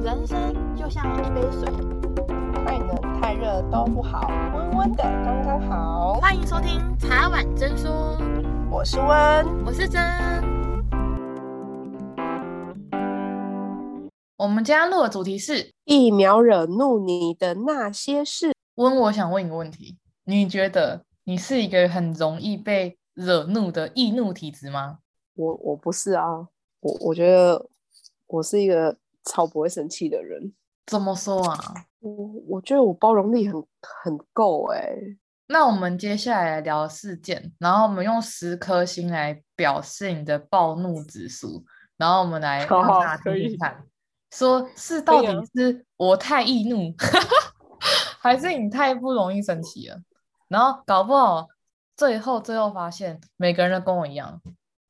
人生就像一杯水，太冷太热都不好，温温的刚刚好。欢迎收听茶碗真说，我是温，我是真。我们今天录的主题是疫苗惹怒你的那些事。温，我想问一个问题，你觉得你是一个很容易被惹怒的易怒体质吗？我我不是啊，我我觉得我是一个。超不会生气的人，怎么说啊？我我觉得我包容力很很够哎。那我们接下来来聊事件，然后我们用十颗星来表示你的暴怒指数，然后我们来让大家听听看，说是到底是我太易怒，还是你太不容易生气了？然后搞不好最后最后发现每个人都跟我一样，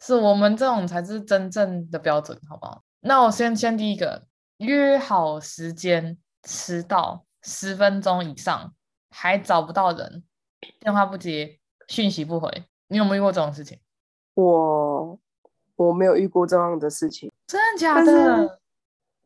是我们这种才是真正的标准，好不好？那我先先第一个。约好时间迟到十分钟以上还找不到人，电话不接，讯息不回，你有没有遇过这种事情？我我没有遇过这样的事情，真的假的？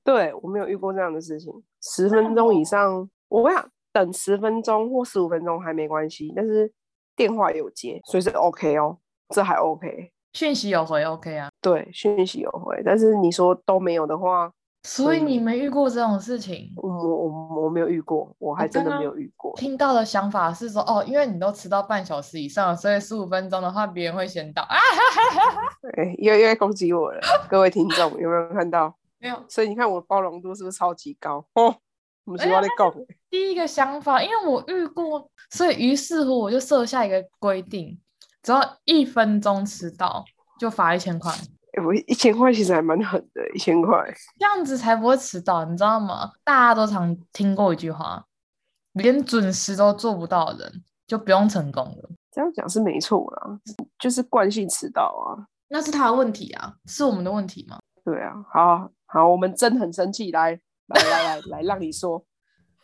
对，我没有遇过这样的事情。十分钟以上，我想等十分钟或十五分钟还没关系，但是电话有接，所以是 OK 哦，这还 OK。讯息有回 OK 啊？对，讯息有回，但是你说都没有的话。所以你没遇过这种事情？我我我没有遇过，我还真的没有遇过。听到的想法是说，哦，因为你都迟到半小时以上，所以十五分钟的话，别人会先到。啊哈哈哈哈！对，又又攻击我了，各位听众有没有看到？没有。所以你看我包容度是不是超级高？哦，我们是要来讲。第一个想法，因为我遇过，所以于是乎我就设下一个规定，只要一分钟迟到就罚一千块。我一千块其实还蛮狠的，一千块这样子才不会迟到，你知道吗？大家都常听过一句话，连准时都做不到的人就不用成功了。这样讲是没错啦，就是惯性迟到啊，那是他的问题啊，是我们的问题吗？对啊，好好，我们真很生气，来来来来来，让你说，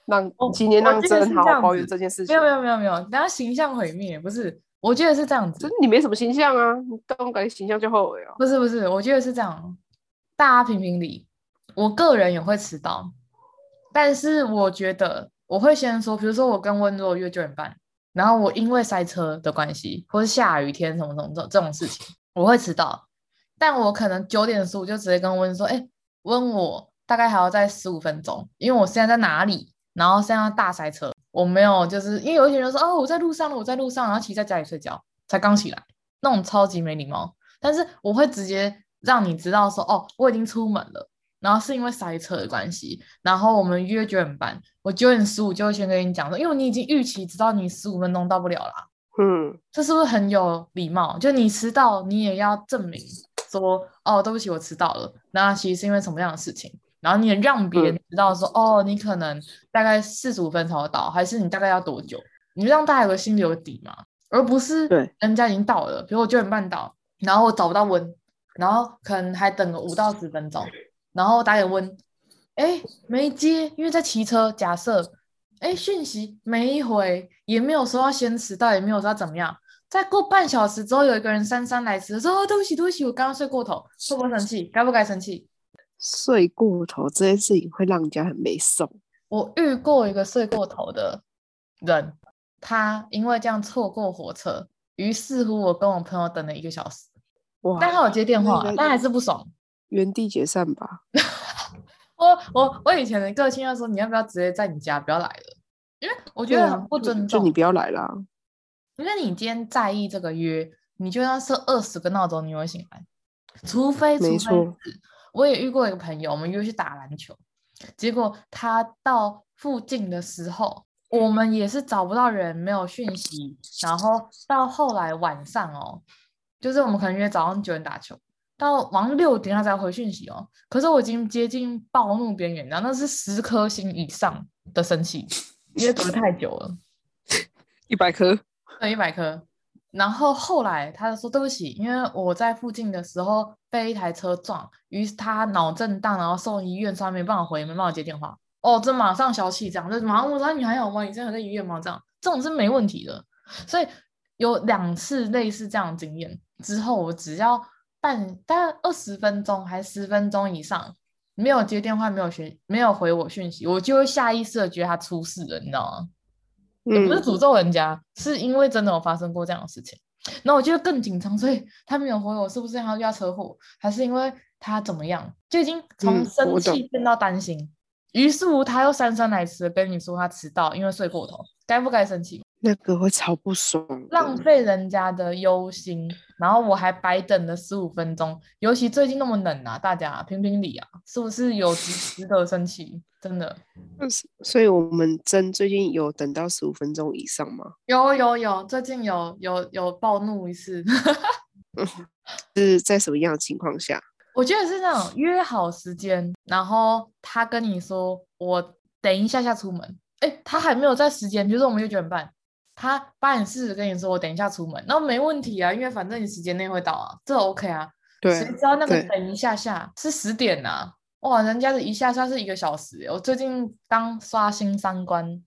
让今天让真好好抱怨这件事情。没有没有没有没有，等下形象毁灭不是。我觉得是这样子，就是你没什么形象啊，你都感觉形象就后悔哦。不是不是，我觉得是这样，大家评评理。我个人也会迟到，但是我觉得我会先说，比如说我跟温若约九点半，然后我因为塞车的关系，或是下雨天什么什么这这种事情，我会迟到。但我可能九点十五就直接跟温说，哎，温我大概还要再十五分钟，因为我现在在哪里，然后现在大塞车。我没有，就是因为有一些人说哦，我在路上了，我在路上，然后其实在家里睡觉，才刚起来，那种超级没礼貌。但是我会直接让你知道说哦，我已经出门了，然后是因为塞车的关系，然后我们约九点半，我九点十五就会先跟你讲说，因为你已经预期知道你十五分钟到不了啦，嗯，这是不是很有礼貌？就你迟到，你也要证明说哦，对不起，我迟到了，那其实是因为什么样的事情？然后你也让别人知道说，嗯、哦，你可能大概四十五分才会到，还是你大概要多久？你让大家有个心里有底嘛，而不是人家已经到了，比如我九点半到，然后我找不到温，然后可能还等个五到十分钟，然后打给温，哎，没接，因为在骑车。假设，哎，讯息没回，也没有说要先迟到，也没有说要怎么样。再过半小时之后，有一个人姗姗来迟，说，哦，对不起，对不起，我刚刚睡过头，会不会生气？该不该生气？睡过头这件事情会让人家很没送。我遇过一个睡过头的人，他因为这样错过火车，于是乎我跟我朋友等了一个小时。哇！但他有接电话，那个、但还是不爽。原地解散吧。我我我以前的个性要说，你要不要直接在你家不要来了？因为我觉得很不尊重。就，就你不要来啦。因为你今天在意这个约，你就要设二十个闹钟，你会醒来。除非，除非是。我也遇过一个朋友，我们约去打篮球，结果他到附近的时候，我们也是找不到人，没有讯息，然后到后来晚上哦，就是我们可能约早上九点打球，到晚上六点他才回讯息哦，可是我已经接近暴怒边缘，然后那是十颗星以上的生气，因为隔太久了，一百颗，对，一百颗。然后后来他就说对不起，因为我在附近的时候被一台车撞，于是他脑震荡，然后送医院，上没办法回，没办法接电话。哦，这马上消气，这样就马上我说你还好吗？你现在还在医院吗？这样这种是没问题的。所以有两次类似这样的经验之后，我只要半大概二十分钟还十分钟以上，没有接电话，没有讯，没有回我讯息，我就会下意识的觉得他出事了，你知道吗？也不是诅咒人家，是因为真的有发生过这样的事情。那我觉得更紧张，所以他没有回我，是不是他遇到车祸，还是因为他怎么样？就已经从生气变到担心。于是乎，他又姗姗来迟跟你说他迟到，因为睡过头，该不该生气？那个会超不爽，浪费人家的忧心，然后我还白等了十五分钟。尤其最近那么冷啊，大家评评理啊，是不是有值值得生气？真的。所以我们真最近有等到十五分钟以上吗？有有有，最近有有有暴怒一次。是在什么样的情况下？我觉得是那种约好时间，然后他跟你说我等一下下出门，哎，他还没有在时间，比如说我们就九点半。他八点四十跟你说，我等一下出门，那没问题啊，因为反正你时间内会到啊，这 OK 啊。对。谁知道那个等一下下是十点啊？哇，人家的一下下是一个小时。我最近刚刷新三观，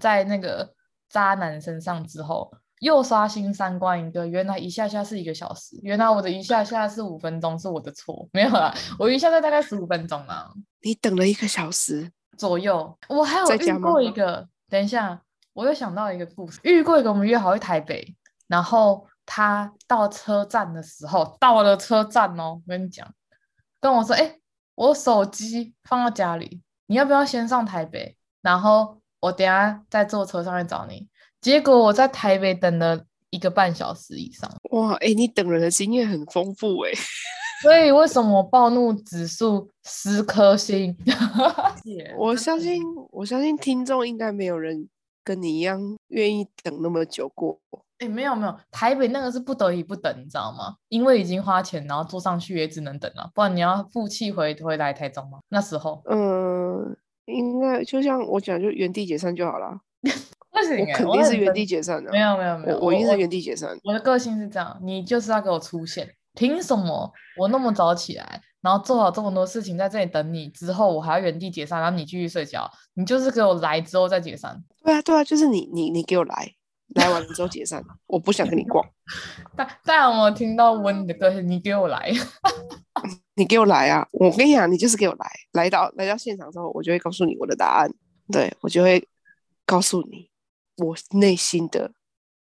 在那个渣男身上之后，又刷新三观一个，原来一下下是一个小时，原来我的一下下是五分钟，是我的错，没有啦，我一下下大概十五分钟啊。你等了一个小时左右，我还有遇过一个，等一下。我又想到一个故事，遇过一个我们约好去台北，然后他到车站的时候，到了车站哦，我跟你讲，跟我说，哎，我手机放到家里，你要不要先上台北？然后我等下再坐车上来找你。结果我在台北等了一个半小时以上。哇，哎，你等人的经验很丰富哎。所以为什么暴怒指数十颗星？我相信，我相信听众应该没有人。跟你一样愿意等那么久过？哎，没有没有，台北那个是不得已不等，你知道吗？因为已经花钱，然后坐上去也只能等了，不然你要负气回回来台中吗？那时候，嗯，应该就像我讲，就原地解散就好了。不行，我肯定是原地解散的。没有没有没有，我一定是原地解散。我的个性是这样，你就是要给我出现。凭什么我那么早起来？然后做好这么多事情，在这里等你之后，我还要原地解散，然后你继续睡觉。你就是给我来之后再解散。对啊，对啊，就是你，你，你给我来，来完了之后解散。我不想跟你逛。但但我听到温你的歌？你给我来，你给我来啊！我跟你讲，你就是给我来。来到来到现场之后，我就会告诉你我的答案。对，我就会告诉你我内心的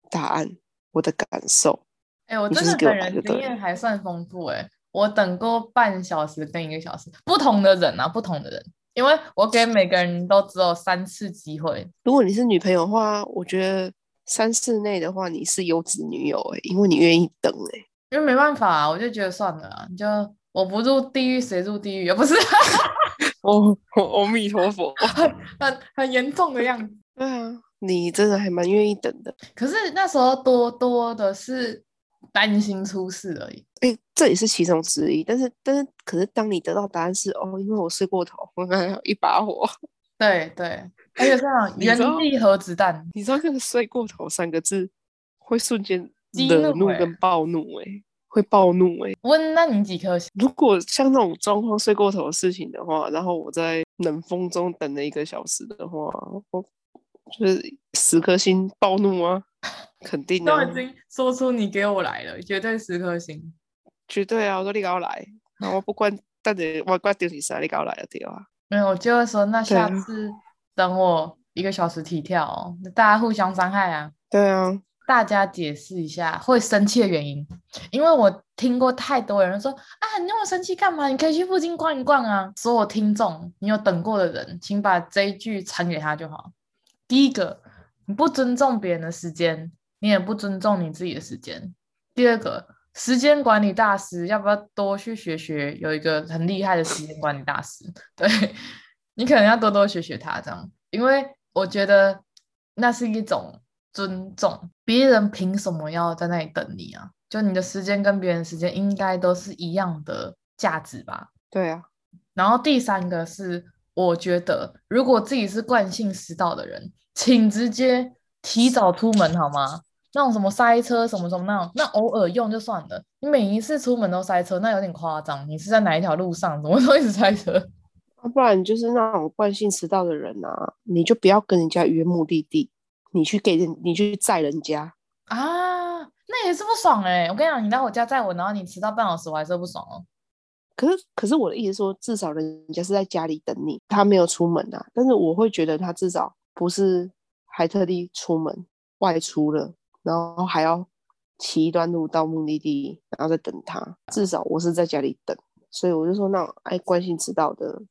答案，我的感受。哎、欸，我真的本人经验还算丰富哎。我等过半小时跟一个小时，不同的人啊，不同的人，因为我给每个人都只有三次机会。如果你是女朋友的话，我觉得三次内的话，你是优质女友哎，因为你愿意等哎。因为没办法啊，我就觉得算了啊，就我不入地狱谁入地狱？啊不是。哦，阿弥陀佛，很很很严重的样子。对啊，你真的还蛮愿意等的。可是那时候多多的是。担心出事而已，哎、欸，这也是其中之一。但是，但是，可是当你得到答案是哦，因为我睡过头，我还有一把火。对对，而且这样原地核子弹，你知道那个“睡过头”三个字会瞬间惹怒跟暴怒、欸，哎，会暴怒、欸，哎。问那你几颗星？如果像那种状况睡过头的事情的话，然后我在冷风中等了一个小时的话，我就是十颗星暴怒啊。肯定的，都已经说出你给我来了，绝对十颗星，绝对啊！我说你给我来，那我不管，但是我管丢你啥，你给我来了对吧？没有，我就会说，那下次等我一个小时体跳哦，大家互相伤害啊。对啊，大家解释一下会生气的原因，因为我听过太多人说啊，你那么生气干嘛？你可以去附近逛一逛啊。所有听众，你有等过的人，请把这一句传给他就好。第一个，你不尊重别人的时间。你也不尊重你自己的时间。第二个，时间管理大师要不要多去学学？有一个很厉害的时间管理大师，对，你可能要多多学学他这样，因为我觉得那是一种尊重。别人凭什么要在那里等你啊？就你的时间跟别人时间应该都是一样的价值吧？对啊。然后第三个是，我觉得如果自己是惯性迟到的人，请直接提早出门好吗？那种什么塞车什么什么那种，那偶尔用就算了。你每一次出门都塞车，那有点夸张。你是在哪一条路上，怎么都一直塞车？不然就是那种惯性迟到的人啊，你就不要跟人家约目的地，你去给人，你去载人家啊，那也是不爽哎、欸。我跟你讲，你来我家载我，然后你迟到半小时，我还是不爽哦。可是可是我的意思说，至少人家是在家里等你，他没有出门啊。但是我会觉得他至少不是还特地出门外出了，然后还要骑一段路到目的地，然后再等他。至少我是在家里等，所以我就说，那爱关心迟到的，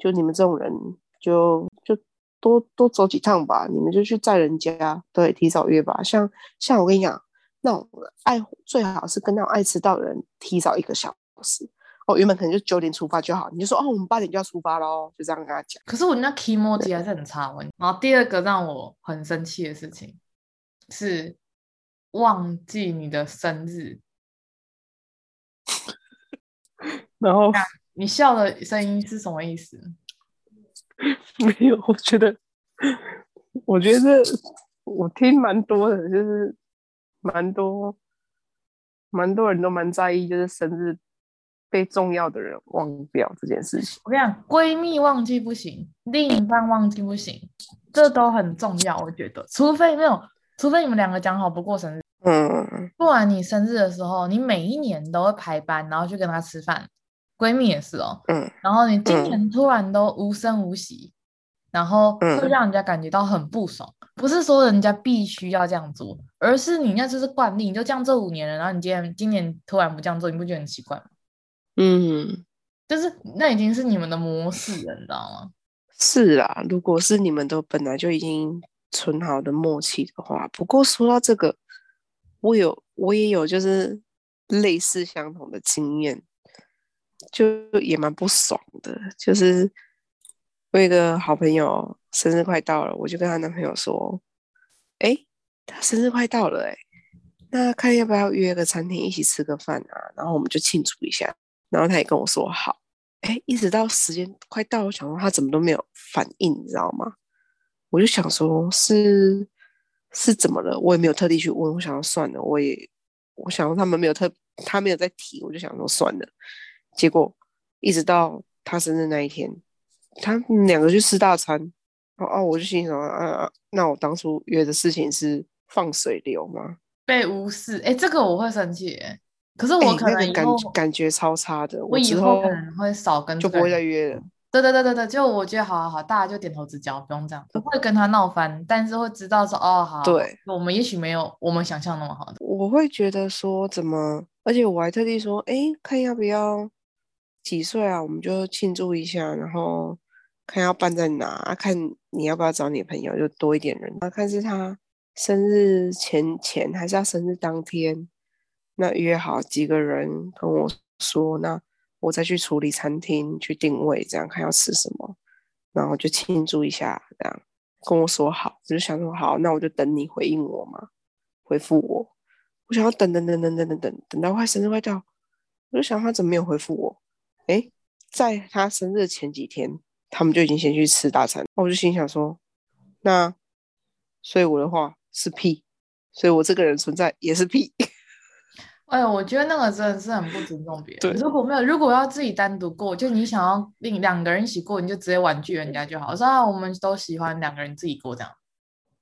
就你们这种人就，就就多多走几趟吧。你们就去载人家，对，提早约吧。像像我跟你讲，那种爱最好是跟那种爱迟到的人提早一个小时。哦，原本可能就九点出发就好，你就说哦，我们八点就要出发喽，就这样跟他讲。可是我那 kimoji 还是很差。然后第二个让我很生气的事情是忘记你的生日。然后你笑的声音是什么意思？没有，我觉得，我觉得我听蛮多的，就是蛮多，蛮多人都蛮在意，就是生日。被重要的人忘掉这件事情，我跟你讲，闺蜜忘记不行，另一半忘记不行，这都很重要。我觉得，除非没有，除非你们两个讲好不过生日，嗯，不然你生日的时候，你每一年都会排班，然后去跟他吃饭，闺蜜也是哦，嗯，然后你今年突然都无声无息，嗯、然后会让人家感觉到很不爽。不是说人家必须要这样做，而是你那就是惯例，你就这样做五年了，然后你今年今年突然不这样做，你不觉得很奇怪吗？嗯，就是那已经是你们的模式了，你知道吗？是啊，如果是你们都本来就已经存好的默契的话。不过说到这个，我有我也有就是类似相同的经验，就也蛮不爽的。就是我有一个好朋友生日快到了，我就跟她男朋友说：“哎，她生日快到了，哎，那看要不要约个餐厅一起吃个饭啊？然后我们就庆祝一下。”然后他也跟我说好，哎，一直到时间快到，我想说他怎么都没有反应，你知道吗？我就想说是是怎么了，我也没有特地去问，我想要算了，我也我想说他们没有特他没有在提，我就想说算了。结果一直到他生日那一天，他们两个去吃大餐，哦哦，我就心想啊，那我当初约的事情是放水流吗？被无视，哎，这个我会生气，哎。可是我可能、欸那个、感感觉超差的，我以后可能会少跟就不会再约了。对对对对对，就我觉得好好好，大家就点头之交，不用这样，不会跟他闹翻，但是会知道说哦好，对，我们也许没有我们想象那么好的。我会觉得说怎么，而且我还特地说，哎，看要不要几岁啊，我们就庆祝一下，然后看要办在哪，看你要不要找你的朋友，就多一点人，看是他生日前前还是他生日当天。那约好几个人跟我说，那我再去处理餐厅去定位，这样看要吃什么，然后就庆祝一下，这样跟我说好，我就想说好，那我就等你回应我嘛，回复我。我想要等等等等等等等，等到快生日快到，我就想他怎么没有回复我？诶，在他生日前几天，他们就已经先去吃大餐，那我就心想说，那所以我的话是屁，所以我这个人存在也是屁。哎呦，我觉得那个真的是很不尊重别人。如果没有，如果要自己单独过，就你想要另两个人一起过，你就直接婉拒人家就好。我说啊，我们都喜欢两个人自己过这样，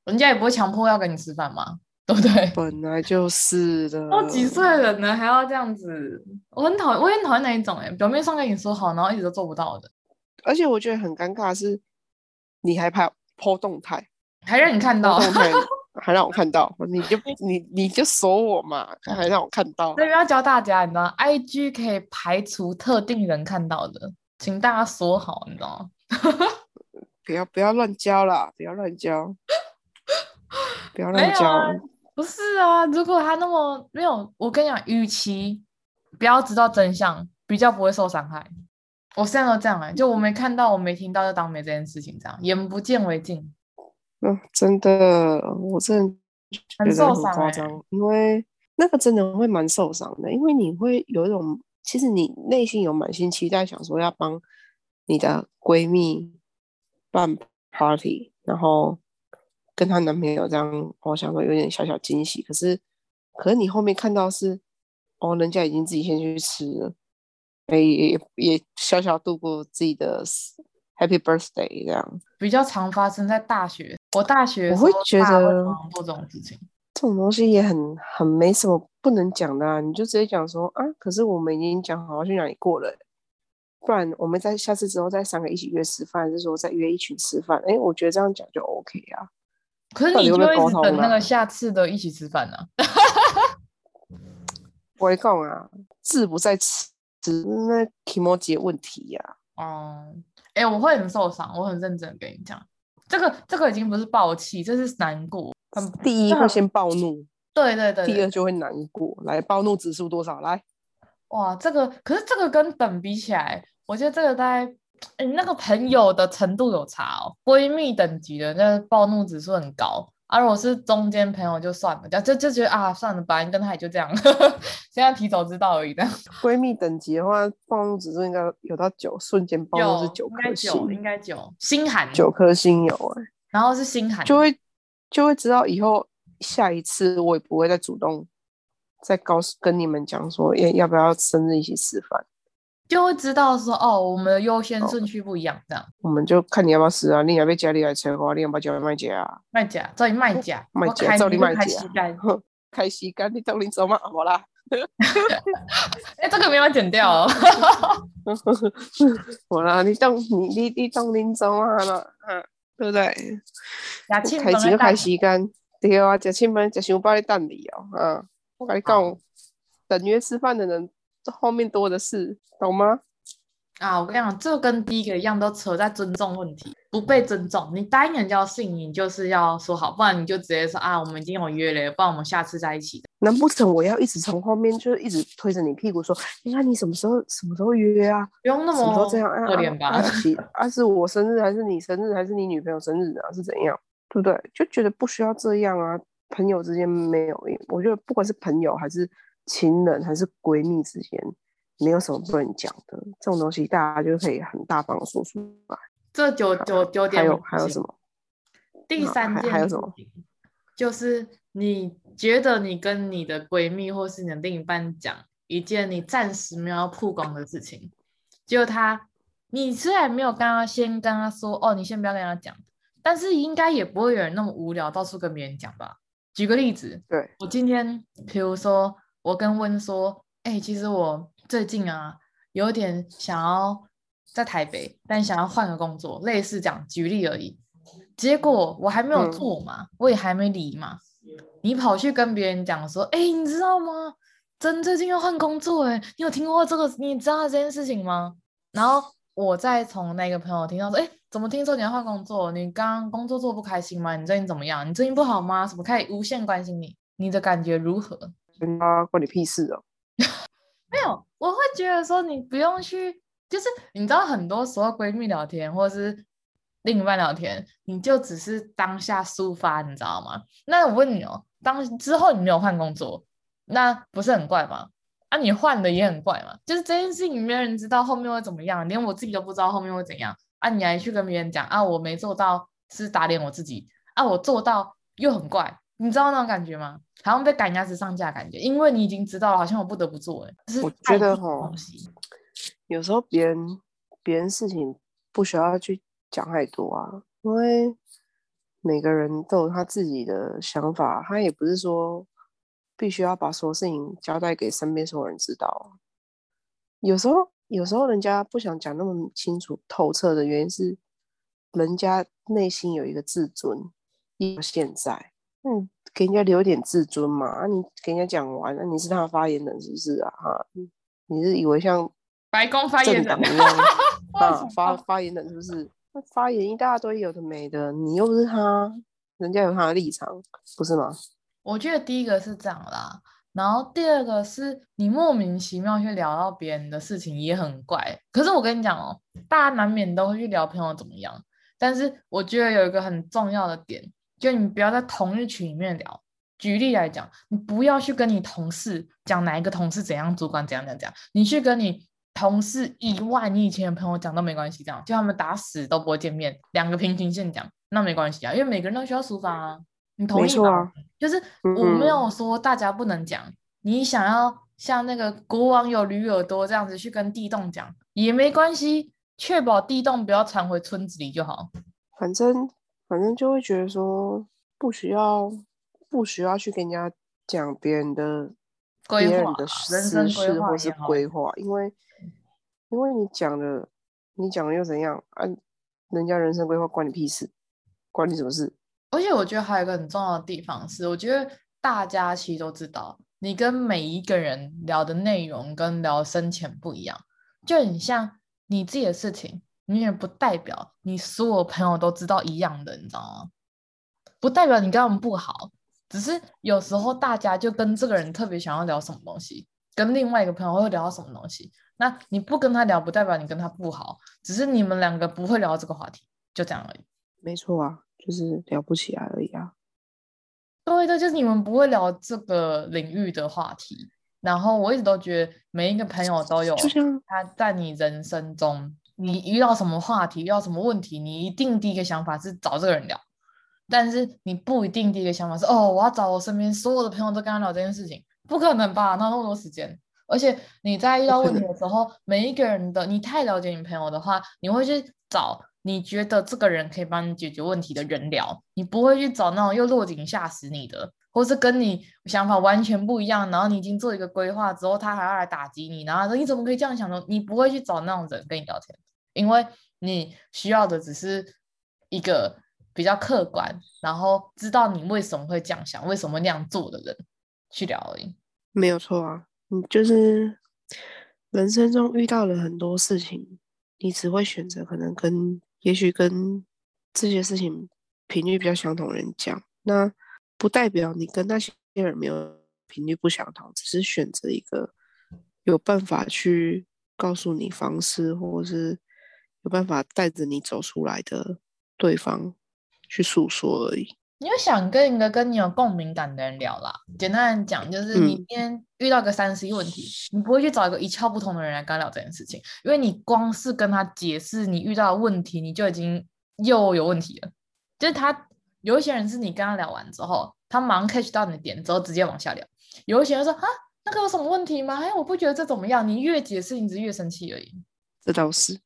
人家也不会强迫要跟你吃饭嘛，对不对？本来就是的。都几岁人了呢，还要这样子？我很讨厌，我也很讨厌那一种哎，表面上跟你说好，然后一直都做不到的。而且我觉得很尴尬的是，你还拍 po 动态，还让你看到。还让我看到，你就你你就锁我嘛，还让我看到。所以要教大家，你知道，IG 可以排除特定人看到的，请大家锁好，你知道吗？不要不要乱教啦，不要乱教，不要乱教。啊。不是啊，如果他那么没有，我跟你讲，与其不要知道真相，比较不会受伤害。我现在都这样哎，就我没看到，我没听到，就当没这件事情，这样眼不见为净。嗯，真的，我真的觉得很夸张，欸，因为那个真的会蛮受伤的，因为你会有一种，其实你内心有满心期待，想说要帮你的闺蜜办 party，然后跟她男朋友这样，我想说有点小小惊喜，可是，可是你后面看到是，哦，人家已经自己先去吃了，也也也小小度过自己的。Happy birthday，这样比较常发生在大学。我大学我会觉得做这种事情，这种东西也很很没什么不能讲的啊，你就直接讲说啊，可是我们已经讲好要去哪里过了，不然我们在下次之后再三个一起约吃饭，还是说再约一群吃饭？哎，我觉得这样讲就 OK 啊。可是你就会一直等那个下次的一起吃饭呢？我会讲啊，志不在此，那提摩杰问题呀、啊。哦，哎，我会很受伤，我很认真跟你讲，这个这个已经不是暴气，这是难过。第一会先暴怒，对对对，第二就会难过。来，暴怒指数多少？来，哇，这个可是这个跟等比起来，我觉得这个大概。你，那个朋友的程度有差哦，闺蜜等级的那个暴怒指数很高，而、啊、如果是中间朋友就算了，就就觉得啊算了吧，你跟他也就这样，现在提早知道而已。这样。闺蜜等级的话，暴怒指数应该有到九，瞬间暴怒是九颗星，应该九，心寒。九颗星有哎，然后是心寒，就会就会知道以后下一次我也不会再主动再告诉跟你们讲说，要要不要生日一起吃饭。就会知道说哦，我们的优先顺序不一样，这样我们就看你要不要吃啊，你要不要家里来吃的话，你要不要叫卖家啊？卖家，找你卖家，卖家，找你卖家，开西干，你到你走吗？好啦 哎，这个没有剪掉哦。好啦，你当你你你懂你走吗？嗯，对不对？开几个开时间，对啊，吃亲们吃上饱的等你哦，嗯，我跟你讲，等约吃饭的人。这后面多的是，懂吗？啊，我跟你讲，这跟第一个一样，都扯在尊重问题，不被尊重。你答应人家的信，你就是要说好，不然你就直接说啊，我们已经有约了，不然我们下次在一起。难不成我要一直从后面，就是一直推着你屁股说，你看你什么时候什么时候约啊？不用那么这样可怜吧？啊，啊，是我生日还是你生日还是你女朋友生日啊？是怎样？对不对？就觉得不需要这样啊，朋友之间没有，我觉得不管是朋友还是。情人还是闺蜜之间，没有什么不能讲的，这种东西大家就可以很大方的说出来。这九九九点，还有还有什么？第三件还有什么？就是你觉得你跟你的闺蜜或是你的另一半讲一件你暂时没有要曝光的事情，结果他，你虽然没有跟他先跟他说，哦，你先不要跟他讲，但是应该也不会有人那么无聊到处跟别人讲吧？举个例子，对，我今天，比如说。我跟温说，哎、欸，其实我最近啊，有点想要在台北，但想要换个工作，类似这样举例而已。结果我还没有做嘛，嗯、我也还没离嘛，你跑去跟别人讲说，哎、欸，你知道吗？真最近要换工作，哎，你有听过这个？你知道这件事情吗？然后我再从那个朋友听到说，哎、欸，怎么听说你要换工作？你刚刚工作做不开心吗？你最近怎么样？你最近不好吗？什么可以无限关心你？你的感觉如何？跟他关你屁事哦！没有，我会觉得说你不用去，就是你知道很多时候闺蜜聊天或者是另一半聊天，你就只是当下抒发，你知道吗？那我问你哦，当之后你没有换工作，那不是很怪吗？啊，你换的也很怪嘛，就是这件事情没人知道后面会怎么样，连我自己都不知道后面会怎样啊！你还去跟别人讲啊，我没做到是打脸我自己啊，我做到又很怪。你知道那种感觉吗？好像被赶鸭子上架的感觉，因为你已经知道了，好像我不得不做。哎，我觉得哈，有时候别人别人事情不需要去讲太多啊，因为每个人都有他自己的想法，他也不是说必须要把所有事情交代给身边所有人知道。有时候，有时候人家不想讲那么清楚透彻的原因是，人家内心有一个自尊，一现在。嗯，给人家留点自尊嘛。啊，你给人家讲完，那、啊、你是他的发言人是不是啊？哈，你是以为像白宫发言人一样 啊？发发言人是不是？发言一大堆有的没的，你又不是他，人家有他的立场，不是吗？我觉得第一个是这样啦，然后第二个是你莫名其妙去聊到别人的事情也很怪。可是我跟你讲哦，大家难免都会去聊朋友怎么样，但是我觉得有一个很重要的点。就你不要在同一群里面聊。举例来讲，你不要去跟你同事讲哪一个同事怎样，主管怎样怎样怎样。你去跟你同事以外你以前的朋友讲都没关系，这样就他们打死都不会见面，两个平行线讲那没关系啊，因为每个人都需要抒发啊。你同意吗？啊、就是我没有说大家不能讲，嗯、你想要像那个国王有驴耳朵这样子去跟地洞讲也没关系，确保地洞不要传回村子里就好。反正。反正就会觉得说，不需要，不需要去跟人家讲别人的规划、别人的私事或是规划，因为因为你讲的，你讲的又怎样？啊，人家人生规划关你屁事，关你什么事？而且我觉得还有一个很重要的地方是，我觉得大家其实都知道，你跟每一个人聊的内容跟聊深浅不一样，就很像你自己的事情，你也不代表你所有朋友都知道一样的，你知道吗？不代表你跟他们不好，只是有时候大家就跟这个人特别想要聊什么东西，跟另外一个朋友会聊到什么东西，那你不跟他聊，不代表你跟他不好，只是你们两个不会聊这个话题，就这样而已。没错啊。就是聊不起来而已啊。对对，就是你们不会聊这个领域的话题。然后我一直都觉得每一个朋友都有，就像他在你人生中，你遇到什么话题，遇到什么问题，你一定第一个想法是找这个人聊。但是你不一定第一个想法是哦，我要找我身边所有的朋友都跟他聊这件事情，不可能吧？哪有那么多时间？而且你在遇到问题的时候，每一个人的你太了解你朋友的话，你会去找。你觉得这个人可以帮你解决问题的人聊，你不会去找那种又落井下石你的，或是跟你想法完全不一样，然后你已经做一个规划之后，他还要来打击你，然后说你怎么可以这样想呢？你不会去找那种人跟你聊天，因为你需要的只是一个比较客观，然后知道你为什么会这样想，为什么那样做的人去聊而已。没有错啊，你就是人生中遇到了很多事情，你只会选择可能跟。也许跟这些事情频率比较相同的人讲，那不代表你跟那些人没有频率不相同，只是选择一个有办法去告诉你方式，或者是有办法带着你走出来的对方去诉说而已。你就想跟一个跟你有共鸣感的人聊啦。简单讲，就是你今天遇到个三 C 问题，嗯，你不会去找一个一窍不通的人来跟他聊这件事情，因为你光是跟他解释你遇到的问题，你就已经又有问题了。就是他有一些人是你跟他聊完之后，他马上 catch 到你的点之后直接往下聊；有一些人说啊，那个有什么问题吗？哎，我不觉得这怎么样。你越解释，你只是越生气而已。这倒是，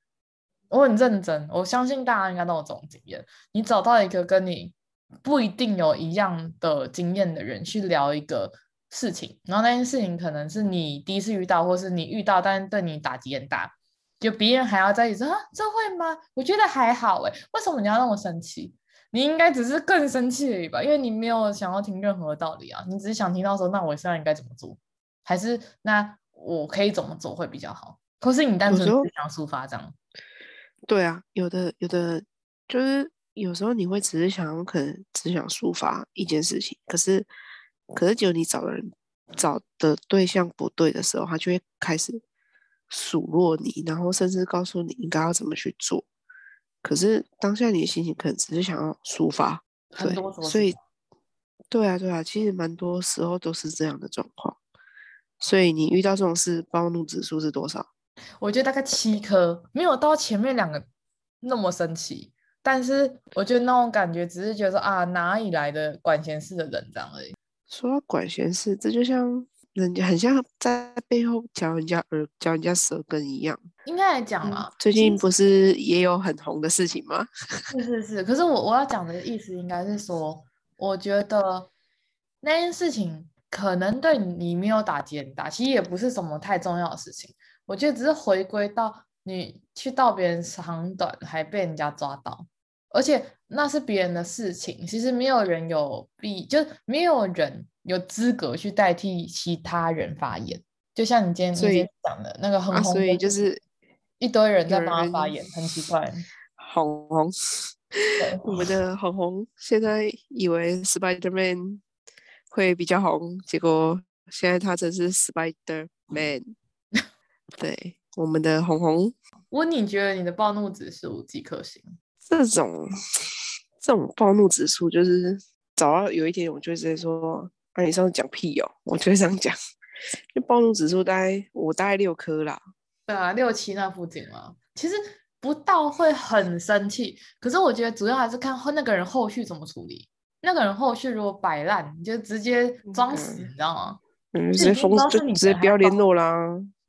我很认真，我相信大家应该都有这种经验。你找到一个跟你。不一定有一样的经验的人去聊一个事情，然后那件事情可能是你第一次遇到，或是你遇到，但是对你打击很大，就别人还要在一起说啊，这会吗？我觉得还好诶，为什么你要那么生气？你应该只是更生气而已吧，因为你没有想要听任何的道理啊，你只是想听到说，那我现在应该怎么做，还是那我可以怎么做会比较好？可是你单纯只想抒发这样？对啊，有的有的就是。有时候你会只是想，可能只想抒发一件事情，可是，可是只有你找的人找的对象不对的时候，他就会开始数落你，然后甚至告诉你应该要怎么去做。可是当下你的心情可能只是想要抒发，对，所以，对啊，对啊，其实蛮多时候都是这样的状况。所以你遇到这种事，暴怒指数是多少？我觉得大概七颗，没有到前面两个那么神奇。但是我觉得那种感觉只是觉得啊，哪里来的管闲事的人这样而已。说到管闲事，这就像人家很像在背后嚼人家耳、嚼人家舌根一样。应该来讲嘛、嗯，最近不是也有很红的事情吗？是是是。可是我我要讲的意思应该是说，我觉得那件事情可能对你没有打击很大，其实也不是什么太重要的事情。我觉得只是回归到你去到别人长短，还被人家抓到。而且那是别人的事情，其实没有人有必，就是没有人有资格去代替其他人发言。就像你今天今天讲的那个很红，啊，所以就是一堆人在帮他发言，很奇怪。红红，我们的红红现在以为 Spider-Man 会比较红，结果现在他真是 Spider-Man。对，我们的红红。温，你觉得你的暴怒指数几颗星？这种这种暴怒指数，就是早到有一天，我就会直接说：“啊，你上次讲屁哦！”我就会这样讲。就暴怒指数大概我大概六颗啦，对啊，六七那附近嘛。其实不到会很生气，可是我觉得主要还是看后那个人后续怎么处理。那个人后续如果摆烂，你就直接装死，嗯、你知道吗？嗯，直接封，就直接不要联络啦。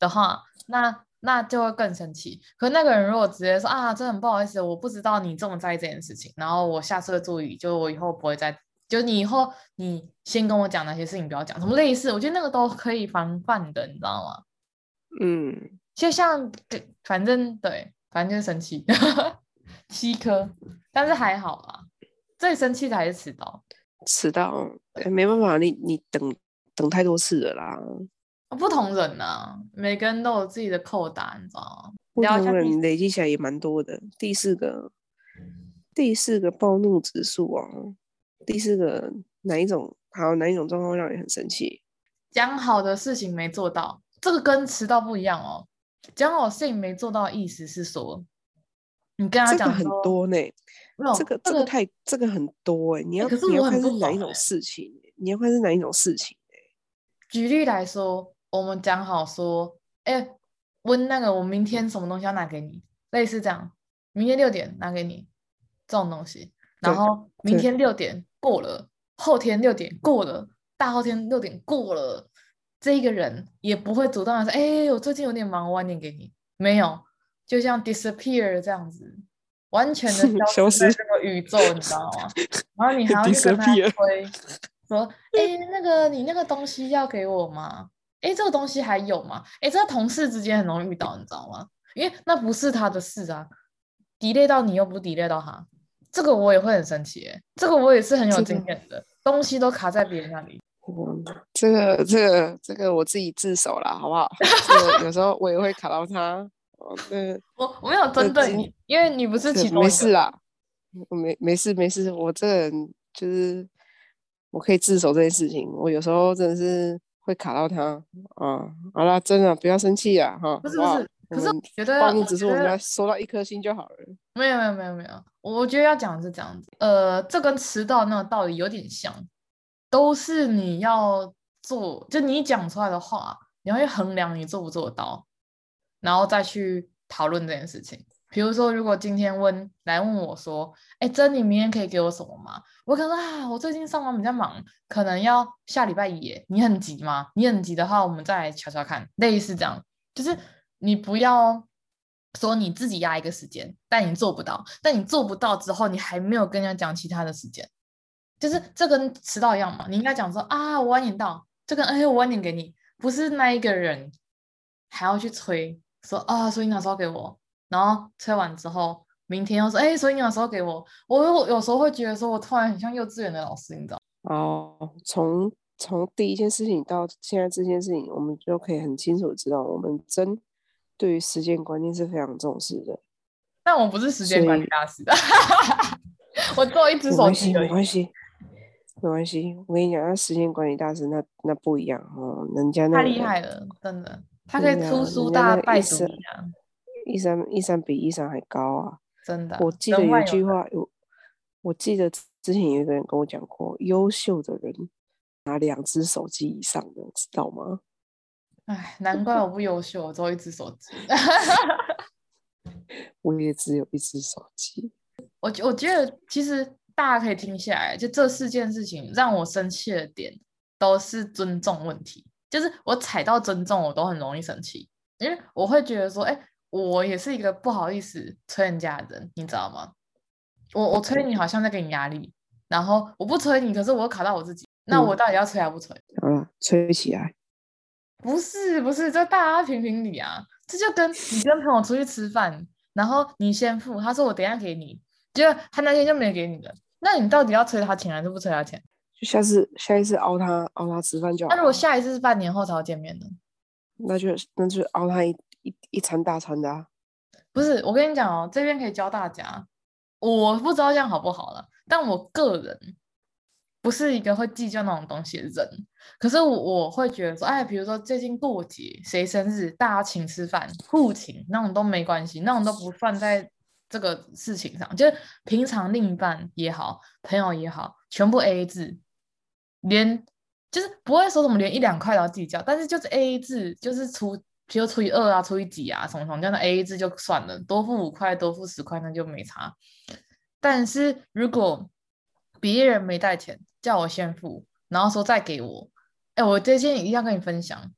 的话，那。那就会更生气。可那个人如果直接说啊，真的很不好意思，我不知道你这么在意这件事情，然后我下次会注意，就我以后不会再，就就你以后你先跟我讲哪些事情，不要讲什么类似，我觉得那个都可以防范的，你知道吗？嗯，就像反正对，反正就是生气，七颗，但是还好啊，最生气的还是迟到。迟到，欸，没办法，你你等等太多次了啦。不同人啊，每个人都有自己的扣打，你知道吗？不同人累积起来也蛮多的。第四个，第四个暴怒指数啊，第四个哪一种？好哪一种状况让你很生气？讲好的事情没做到，这个跟迟到不一样哦。讲好事情没做到的意思是说，你跟他讲、这个、很多呢。这个这个太这个很多哎，你要、欸、你要看是哪一种事情？你要看是哪一种事情？举例来说，我们讲好说，哎，问那个我明天什么东西要拿给你，类似这样，明天六点拿给你。这种东西，然后明天六点过了，后天六点过了，大后天六点过了，这一个人也不会主动的说，哎，我最近有点忙，我晚点给你，没有，就像 disappear 这样子。完全的 消失。在这个宇宙，你知道吗？然后你还要去跟他推，说：“哎、欸，那个你那个东西要给我吗？哎、欸，这个东西还有吗？哎、欸，这个同事之间很容易遇到，你知道吗？因为那不是他的事啊，delay 到你又不 delay 到他，这个我也会很生气。哎，这个我也是很有经验的，东西都卡在别人那里。嗯，这个这个这个我自己自首了，好不好？这个有时候我也会卡到他。”哦，对，我我没有针对你，因为你不是其中没事啦，我没没事没事，我这个人就是我可以自首这件事情，我有时候真的是会卡到他啊。好了，真的不要生气啊，哈，不是不是，可是我觉得暴怒指数我们要收到一颗星就好了。没有没有没有没有，我觉得要讲的是这样子，呃，这跟迟到那个道理有点像，都是你要做，就你讲出来的话，你要去衡量你做不做得到。然后再去讨论这件事情。比如说，如果今天问来问我说：“哎，珍，你明天可以给我什么吗？”我可能：“啊，我最近上班比较忙，可能要下礼拜一。”你很急吗？你很急的话，我们再来瞧瞧看。类似这样，就是你不要说你自己压一个时间，但你做不到。但你做不到之后，你还没有跟人家讲其他的时间，就是这跟迟到一样嘛。你应该讲说：“啊，我晚点到。”这个哎，我晚点给你，不是那一个人还要去催。说啊，所以你哪时候给我？然后催完之后，明天又说，哎，所以你有时候给我？我有有时候会觉得说，我突然很像幼稚园的老师，你知道？哦，从从第一件事情到现在这件事情，我们就可以很清楚知道，我们真对于时间观念是非常重视的。但我不是时间管理大师，我做一只手机没关系，没关系。我跟你讲，那时间管理大师那那不一样哦，人家那太厉害了，真的。他可以出书大败读一三一三比一三还高啊！真的，我记得有一句话，有我记得之前有一个人跟我讲过，优秀的人拿两只手机以上的，知道吗？哎，难怪我不优秀，我只有一只手机。我也只有一只手机。我我觉得其实大家可以听下来，就这四件事情让我生气的点，都是尊重问题。就是我踩到尊重，我都很容易生气，因为我会觉得说，哎、欸，我也是一个不好意思催人家的人，你知道吗？我我催你好像在给你压力，然后我不催你，可是我又卡到我自己，那我到底要催还不催？嗯，催起来。不是不是，这大家评评理啊，这就跟 你跟朋友出去吃饭，然后你先付，他说我等一下给你，结果他那天就没给你了，那你到底要催他钱还是不催他钱？就下次下一次熬他熬他吃饭就好。那如果下一次是半年后才要见面呢？那就那就熬他一一一餐大餐的啊。不是，我跟你讲哦，这边可以教大家，我不知道这样好不好了，但我个人不是一个会计较那种东西的人。可是我会觉得说，哎，比如说最近过节，谁生日，大家请吃饭，互请那种都没关系，那种都不算在这个事情上。就是平常另一半也好，朋友也好，全部 AA 制。连就是不会说什么连一两块都要计较，但是就是 A A 制，就是除比如除以二啊，除以几啊，什么什么这样的 A A 制就算了，多付五块，多付十块那就没差。但是如果别人没带钱，叫我先付，然后说再给我，哎，我这件一定要跟你分享。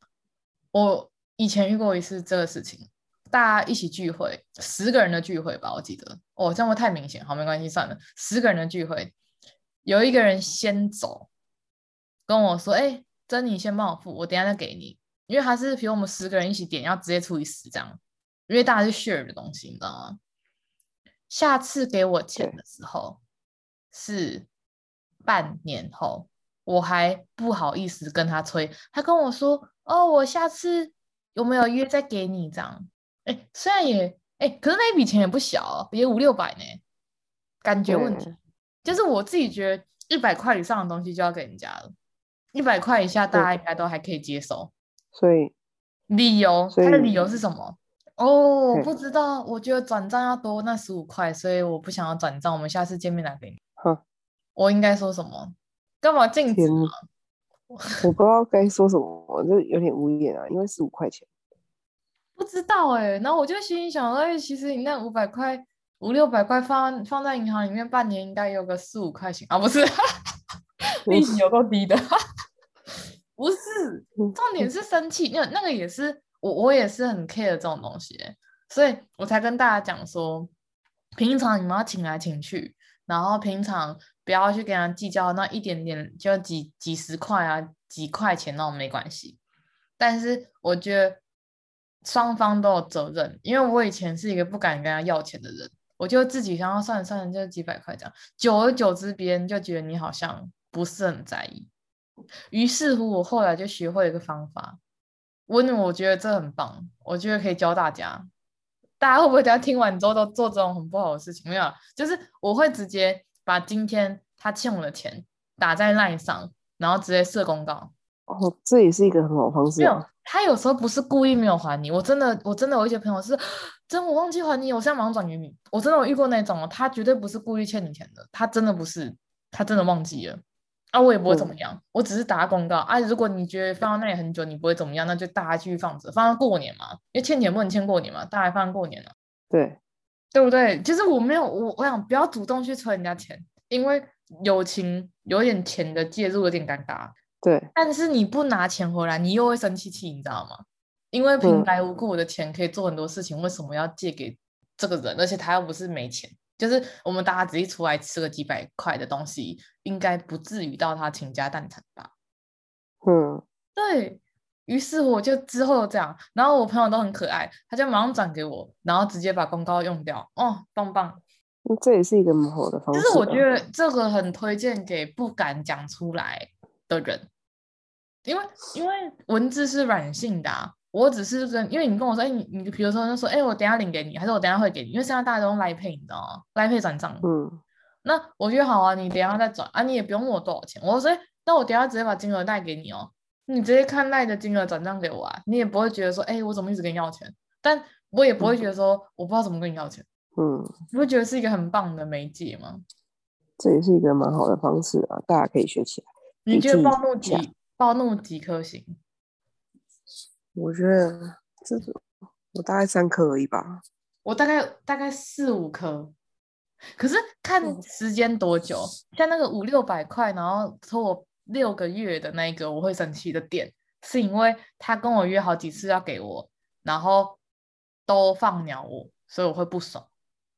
我以前遇过一次这个事情，大家一起聚会，十个人的聚会吧，我记得哦，这样会太明显，好，没关系，算了，十个人的聚会。有一个人先走，跟我说：“哎、珍妮先帮我付，我等下再给你。”因为他是比如我们十个人一起点，要直接除以十这样，因为大家是 share 的东西，你知道吗？下次给我钱的时候是半年后，我还不好意思跟他催，他跟我说：“哦，我下次有没有约再给你这样？”哎，虽然也哎，可是那一笔钱也不小哦，也五六百呢，感觉问题。就是我自己觉得一百块以上的东西就要给人家了，一百块以下大家应该都还可以接受。所以理由，他的理由是什么？哦，我不知道。我觉得转账要多那十五块，所以我不想要转账。我们下次见面来给你。哼，我应该说什么？干嘛禁止？我不知道该说什么，我就有点无言啊，因为十五块钱。不知道哎、欸，然后我就心里想，哎，其实你那五百块、五六百块放放在银行里面，半年应该有个四五块钱啊，不是？利息有够低的，不是？重点是生气，那那个也是。我我也是很 care 这种东西，所以我才跟大家讲说，平常你们要请来请去，然后平常不要去跟人计较那一点点，就几几十块啊，几块钱那种没关系。但是我觉得双方都有责任，因为我以前是一个不敢跟人家要钱的人，我就自己想要算了算了，就几百块这样。久而久之，别人就觉得你好像不是很在意，于是乎我后来就学会了一个方法。温，我觉得这很棒，我觉得可以教大家。大家会不会等下听完之后都做这种很不好的事情？没有，就是我会直接把今天他欠我的钱打在 LINE 上，然后直接设公告。哦，这也是一个很好的方式啊。没有，他有时候不是故意没有还你，我真的，我真的有一些朋友是真我忘记还你，我现在马上转给你。我真的有遇过那种，他绝对不是故意欠你钱的，他真的不是，他真的忘记了。啊，我也不会怎么样，嗯、我只是打广告啊。如果你觉得放到那里很久，你不会怎么样，那就大家继续放着，放到过年嘛，因为欠钱不能欠过年嘛，大家放过年了，对，对不对？其实我没有，我我想不要主动去催人家钱，因为友情有点钱的介入有点尴尬，对。但是你不拿钱回来，你又会生气气，你知道吗？因为平白无故我的钱可以做很多事情，嗯、为什么要借给这个人？而且他又不是没钱。就是我们大家只是出来吃个几百块的东西，应该不至于到他倾家荡产吧？嗯，对，于是我就之后这样，然后我朋友都很可爱，他就马上转给我，然后直接把公告用掉。哦，棒棒，这也是一个很好的方式。就是我觉得这个很推荐给不敢讲出来的人，因为因为文字是软性的啊。我只是跟，因为你跟我说，哎、欸，你你比如说，他说，哎、欸，我等下领给你，还是我等下会给你，因为现在大家都用 Line Pay，你知道吗？Line Pay 转账。嗯。那我觉得好啊，你等下再转啊，你也不用问我多少钱。我说，欸、那我等下直接把金额带给你哦，你直接看赖的金额转账给我啊，你也不会觉得说，哎、欸，我怎么一直跟你要钱？但我也不会觉得说，嗯、我不知道怎么跟你要钱。嗯。你会觉得是一个很棒的媒介吗？这也是一个蛮好的方式啊，大家可以学起来。你觉得暴怒几暴怒几颗星？我觉得。这种我大概三颗而已吧，我大概大概四五颗，可是看时间多久，像那个五六百块，然后拖我六个月的那个，我会生气的点，是因为他跟我约好几次要给我，然后都放鸟我，所以我会不爽。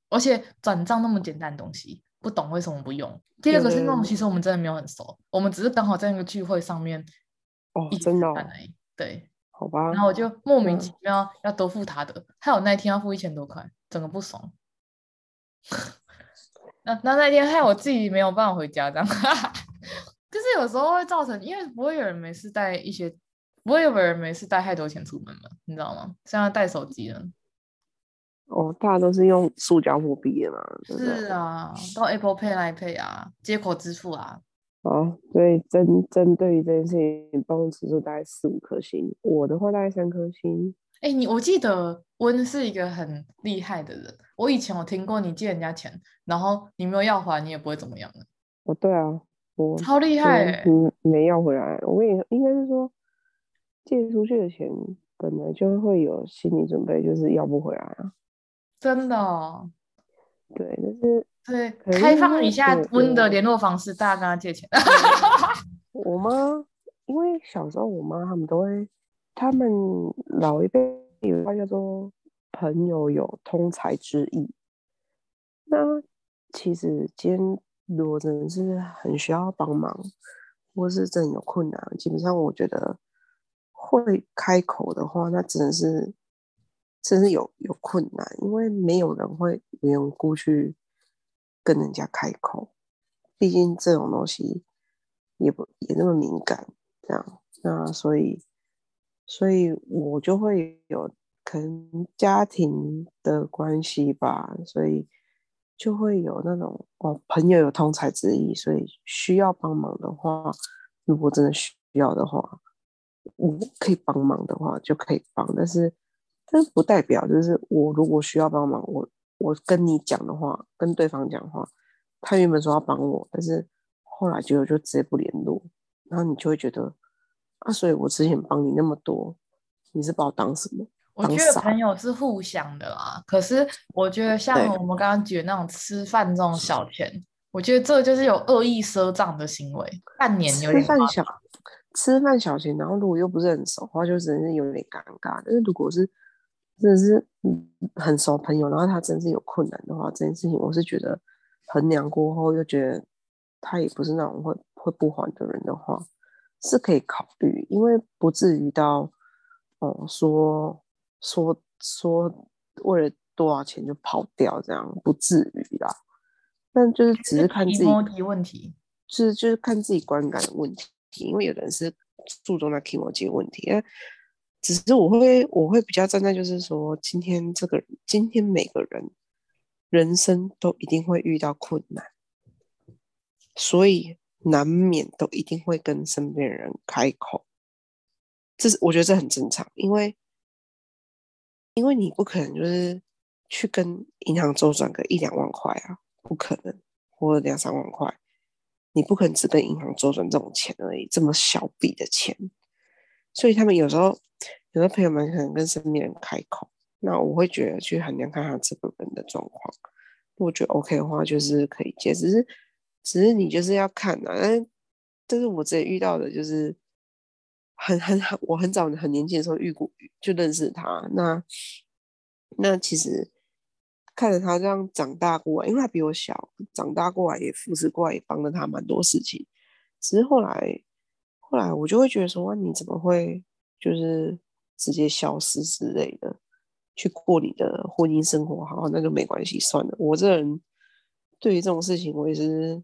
而且转账那么简单的东西，不懂为什么不用。第二个是那种，其实我们真的没有很熟，我们只是刚好在那个聚会上面哦，真的哦，对。好吧，然后我就莫名其妙要多付他的，嗯、还有那一天要付一千多块，整个不爽。那那那天害我自己没有办法回家，这样，就是有时候会造成，因为不会有人没事带一些，不会有人没事带太多钱出门嘛，你知道吗？现在带手机了。哦，大家都是用塑胶货币的嘛？是啊，都 Apple Pay、Line Pay 啊，接口支付啊。好，所以针针对于这件事情，帮我指数大概四五颗星，我的话大概三颗星。哎、欸，你我记得温是一个很厉害的人，我以前我听过你借人家钱，然后你没有要还，你也不会怎么样的。哦，对啊，我超厉害，嗯，没要回来。我跟你说，应该是说借出去的钱本来就会有心理准备，就是要不回来啊。真的、哦？对，但是。对，开放一下温的联络方式，大家跟他借钱。我妈，因为小时候我妈他们都会，他们老一辈有话叫做“朋友有通财之意”。那其实今天如果真的是很需要帮忙，或是真的有困难，基本上我觉得会开口的话，那真的是真是有有困难，因为没有人会无缘无故去跟人家开口，毕竟这种东西也不也那么敏感，这样，那所以所以我就会有可能家庭的关系吧，所以。就会有那种哦，朋友有通才之意，所以需要帮忙的话，如果真的需要的话，我可以帮忙的话就可以帮，但是但是不代表就是我如果需要帮忙，我我跟你讲的话，跟对方讲话，他原本说要帮我，但是后来就就直接不联络，然后你就会觉得啊，所以我之前帮你那么多，你是把我当什么？我觉得朋友是互相的啦，可是我觉得像我们刚刚举的那种吃饭这种小钱，我觉得这就是有恶意赊账的行为。半年有点吃饭小吃饭小钱，然后如果又不是很熟的话，就真的是有点尴尬。但是如果是真的是很熟朋友，然后他真是有困难的话，这件事情我是觉得衡量过后又觉得他也不是那种会会不还的人的话，是可以考虑，因为不至于到哦说。说说为了多少钱就跑掉，这样不至于啦。但就是只是看自己问题，就是就是看自己观感的问题。因为有的人是注重那 kimochi 的问题，只是我会我会比较站在就是说，今天这个，今天每个人人生都一定会遇到困难，所以难免都一定会跟身边人开口。这是我觉得这很正常，因为。因为你不可能就是去跟银行周转个一两万块啊，不可能，或者两三万块，你不可能只跟银行周转这种钱而已，这么小笔的钱。所以他们有时候，有的朋友们可能跟身边人开口，那我会觉得去衡量看看这个人的状况，如果觉得 OK 的话，就是可以接。只是，只是你就是要看啊，但是，但是我之前遇到的就是。很很很，我很早很年轻的时候遇过，就认识他。那那其实看着他这样长大过来，因为他比我小，长大过来也扶持过来，也帮了他蛮多事情。只是后来后来我就会觉得说，你怎么会就是直接消失之类的，去过你的婚姻生活？好，那就没关系，算了。我这人对于这种事情，我也是，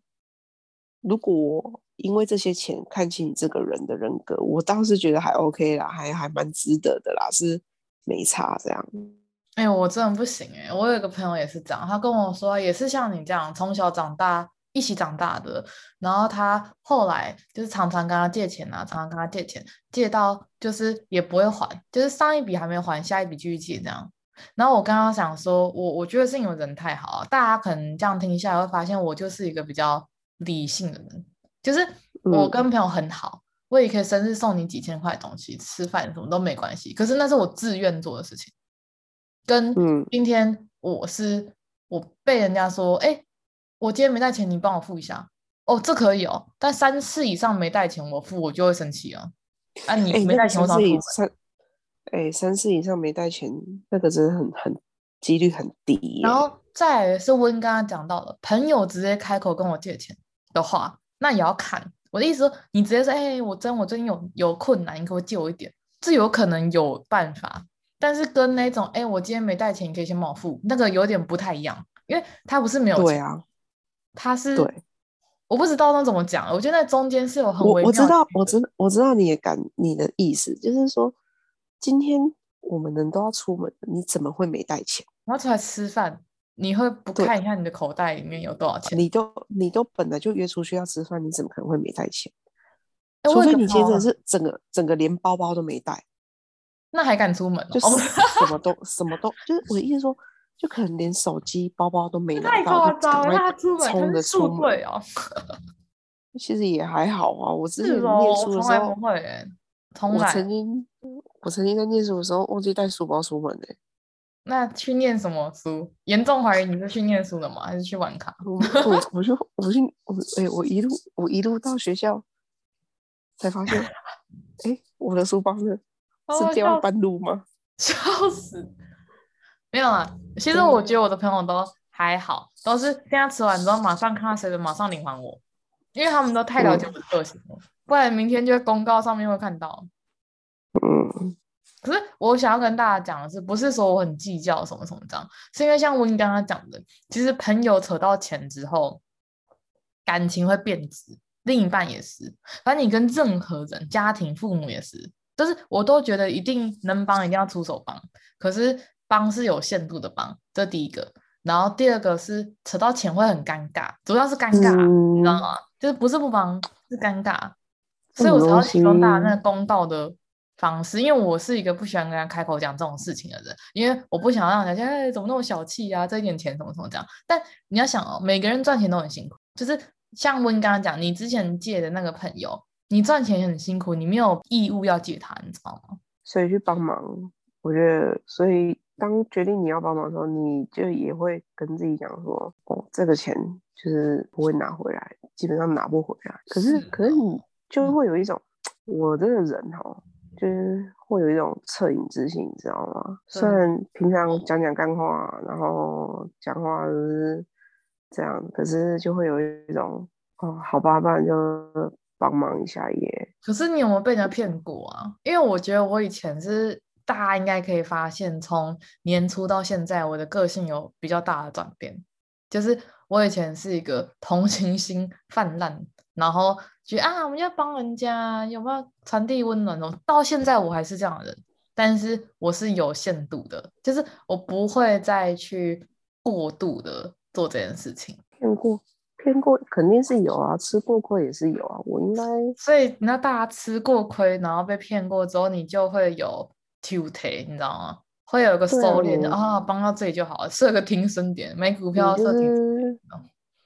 如果。因为这些钱看清你这个人的人格，我倒是觉得还 OK 啦，还还蛮值得的啦，是没差这样。哎呦，我真的不行哎！我有一个朋友也是这样，他跟我说也是像你这样从小长大一起长大的，然后他后来就是常常跟他借钱啊，常常跟他借钱，借到就是也不会还，就是上一笔还没还，下一笔继续借这样。然后我刚刚想说，我我觉得是因为人太好了，大家可能这样听下来会发现我就是一个比较理性的人。就是我跟朋友很好，嗯、我也可以生日送你几千块东西，吃饭什么都没关系。可是那是我自愿做的事情，跟今天我是、嗯、我被人家说，哎、欸，我今天没带钱，你帮我付一下。哦，这可以哦，但三次以上没带钱我付，我就会生气啊。啊，你没带钱我付。三，哎、欸，三次以上没带钱，那个真的很很几率很低。然后再来是温刚刚讲到了，朋友直接开口跟我借钱的话。那也要看我的意思说，你直接说，哎、欸，我真我最近有有困难，你可不可以借我一点？这有可能有办法，但是跟那种，哎、欸，我今天没带钱，你可以先帮我付，那个有点不太一样，因为他不是没有钱，对啊，他是，对，我不知道那怎么讲，我觉得那中间是有很。我我知道，我知我知道你也感你的意思，就是说，今天我们人都要出门，你怎么会没带钱？我要出来吃饭。你会不看一下你的口袋里面有多少钱？你都你都本来就约出去要吃饭，你怎么可能会没带钱？欸、除非你今天是整个整个连包包都没带，那还敢出门、哦？就是什么都什么都，就是我的意思说，就可能连手机包包都没拿到，太夸张了，他出门冲着出门哦。其实也还好啊，我之前念书的时候，不会、欸，我曾经我曾经在念书的时候忘记带书包出门诶、欸。那去念什么书？严重怀疑你是去念书的吗？还是去玩卡？我我我就我去我哎、欸，我一路我一路到学校才发现，哎、欸，我的书包呢？是掉在半路吗？笑死！没有啊，其实我觉得我的朋友都还好，都是现在吃完之后马上看到谁的，马上领还我，因为他们都太了解我的个性了，嗯、不然明天就会公告上面会看到。嗯，可是我想要跟大家讲的是，不是说我很计较什么什么这样，是因为像温刚刚讲的，其实朋友扯到钱之后，感情会变质，另一半也是，反正你跟任何人，家庭、父母也是，就是我都觉得一定能帮，一定要出手帮，可是帮是有限度的帮，这第一个。然后第二个是扯到钱会很尴尬，主要是尴尬，嗯、你知道吗？就是不是不帮，是尴尬，所以我才要提供大家那个公道的方式，因为我是一个不喜欢跟人家开口讲这种事情的人，因为我不想让人家哎怎么那么小气啊，这一点钱怎么怎么这样。但你要想哦，每个人赚钱都很辛苦，就是像温刚刚讲，你之前借的那个朋友，你赚钱也很辛苦，你没有义务要借他，你知道吗？所以去帮忙，我觉得所以。当决定你要帮忙的时候，你就也会跟自己讲说：“哦，这个钱就是不会拿回来，基本上拿不回来。”可是，可是你就会有一种，我这个人哈，就是会有一种恻隐之心，你知道吗？虽然平常讲讲干话，然后讲话是这样，可是就会有一种哦，好吧，不然就帮忙一下也。可是你有没有被人家骗过啊？因为我觉得我以前是。大家应该可以发现，从年初到现在，我的个性有比较大的转变。就是我以前是一个同情心泛滥，然后觉得啊，我们要帮人家，有没有传递温暖？到现在我还是这样的人，但是我是有限度的，就是我不会再去过度的做这件事情。骗过，骗过肯定是有啊，吃过亏也是有啊。我应该，所以那大家吃过亏，然后被骗过之后，你就会有。你知道吗？会有一个收敛的啊，帮到这里就好了，设个停损点，买股票设停损点。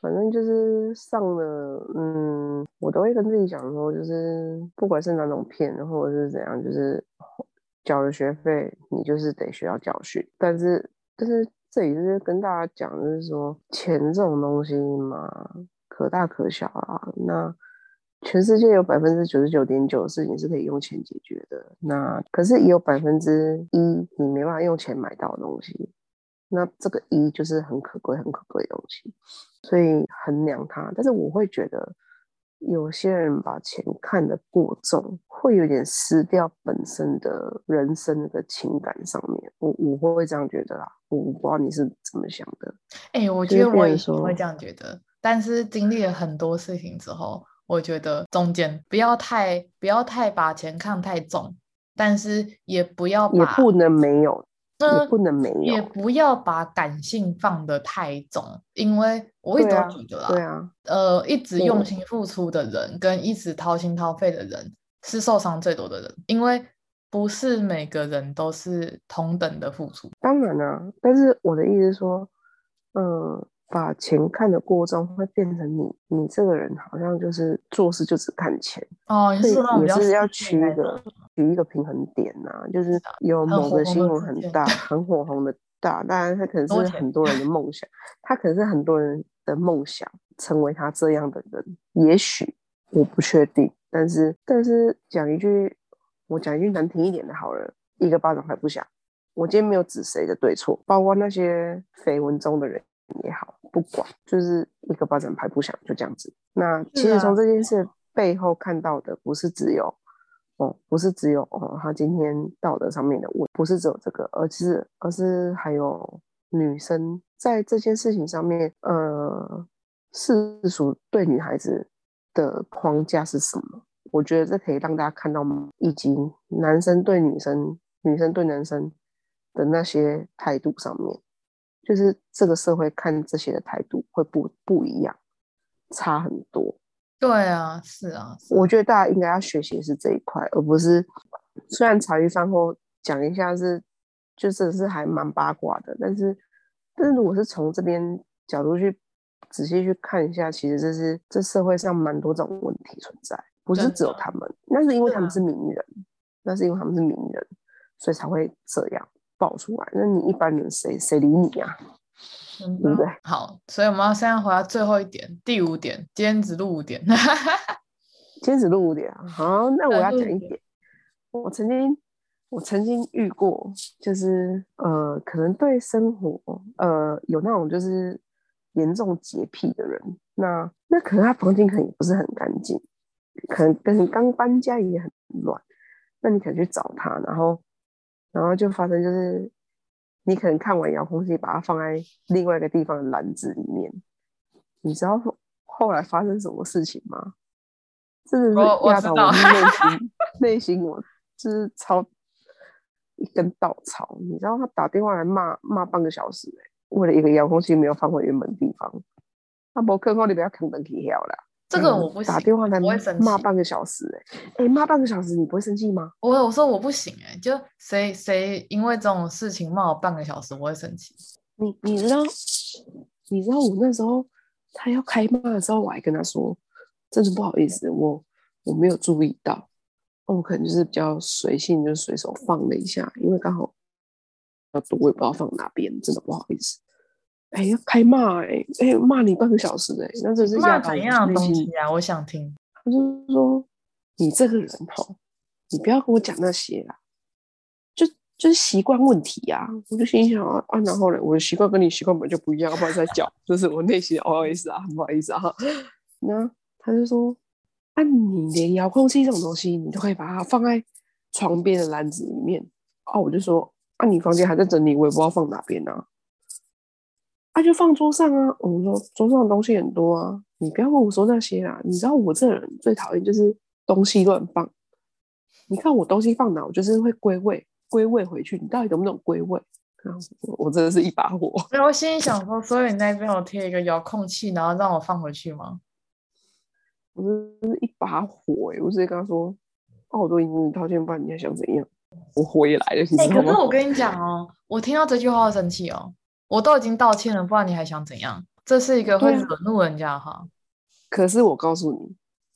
反正就是上了，嗯，我都会跟自己讲说，就是不管是哪种骗，或者是怎样，就是缴了学费，你就是得学到教训。但是，但是这里就是跟大家讲，就是说钱这种东西嘛，可大可小啊。那全世界有百分之九十九点九的事情是可以用钱解决的，那可是也有百分之一你没办法用钱买到的东西，那这个一就是很可贵、很可贵的东西，所以衡量它。但是我会觉得，有些人把钱看得过重，会有点失掉本身的人生的情感上面。我我会这样觉得啦，我不知道你是怎么想的。哎、欸，我觉得我也会这样觉得，但是经历了很多事情之后。我觉得中间不要太不要太把钱看太重，但是也不要把也不能没有，也不能没有，也不要把感性放得太重，因为我一直都觉得啦，对啊，呃，一直用心付出的人跟一直掏心掏肺的人是受伤最多的人，因为不是每个人都是同等的付出。当然啊，但是我的意思是说，嗯。把钱看得过重，会变成你，你这个人好像就是做事就只看钱。哦，所以也是要取一个取一个平衡点呐、啊，就是有某个新闻很大，很火红的大，当然他可能是很多人的梦想，他可能是很多人的梦想，成为他这样的人，也许我不确定，但是但是讲一句，我讲一句难听一点的好人，一个巴掌拍不响，我今天没有指谁的对错，包括那些绯闻中的人也好。不管，就是一个巴掌拍不响，就这样子。那其实从这件事背后看到的，不是只有、啊、哦，不是只有哦，他今天道德上面的问，不是只有这个，而是而是还有女生在这件事情上面，呃，世俗对女孩子的框架是什么？我觉得这可以让大家看到吗？以及男生对女生、女生对男生的那些态度上面。就是这个社会看这些的态度会不不一样，差很多。对啊，是啊，是啊，我觉得大家应该要学习的是这一块，而不是虽然茶余饭后讲一下是，就真的是还蛮八卦的，但是但是如果是从这边角度去仔细去看一下，其实这是这社会上蛮多这种问题存在，不是只有他们，那是因为他们是名人，那是因为他们是名人，所以才会这样。爆出来，那你一般人谁谁理你呀、啊？嗯、对不对？好，所以我们要现在回到最后一点，第五点，今天只录五点，今天只录五点啊。好，那我要讲一点。我曾经我曾经遇过，就是呃，可能对生活呃有那种就是严重洁癖的人，那那可能他房间可能也不是很干净，可能跟刚搬家也很乱，那你可能去找他，然后然后就发生就是你可能看完遥控器，把它放在另外一个地方的篮子里面，你知道后来发生什么事情吗？真的是压到我内心，内心我就是超。一根稻草，你知道他打电话来骂骂半个小时，为了一个遥控器没有放回原本地方，他不客你不要坑登起跳了。这个我不行，打电话来骂半个小时，哎，哎骂半个小时你不会生气吗？我我说我不行，哎，就谁谁因为这种事情骂我半个小时，我会生气。你你知道，你知道我那时候他要开骂的时候，我还跟他说，真是不好意思，我我没有注意到。我可能就是比较随性，就随手放了一下，因为刚好要多，我也不知道放哪边，真的不好意思。哎，要开骂哎，哎骂你半个小时哎，那这是骂怎样的东西啊？我想听。他就是说你这个人吼，你不要跟我讲那些啦，就就是习惯问题呀、啊。我就心想啊，啊然后呢，我的习惯跟你习惯本就不一样，要不然再讲，这是我内心的不好意思啊，不好意思啊。那他就说。那、啊、你连遥控器这种东西，你都可以把它放在床边的篮子里面哦。我就说，啊，你房间还在整理，我也不知道放哪边呢、啊。啊，就放桌上啊。我们说桌上的东西很多啊，你不要跟我说那些啦。你知道我这人最讨厌就是东西乱放。你看我东西放哪，我就是会归位，归位回去。你到底懂不懂归位？我，我真的是一把火。然后我心里想说，所以你那边有贴一个遥控器，然后让我放回去吗？我是一把火哎、欸！我直接跟他说：“哦，我都已经掏钱，不然你还想怎样？”我火也来了，你知道吗？欸、可是我跟你讲哦，我听到这句话会生气哦。我都已经道歉了，不然你还想怎样？这是一个会惹怒人家哈。可是我告诉你，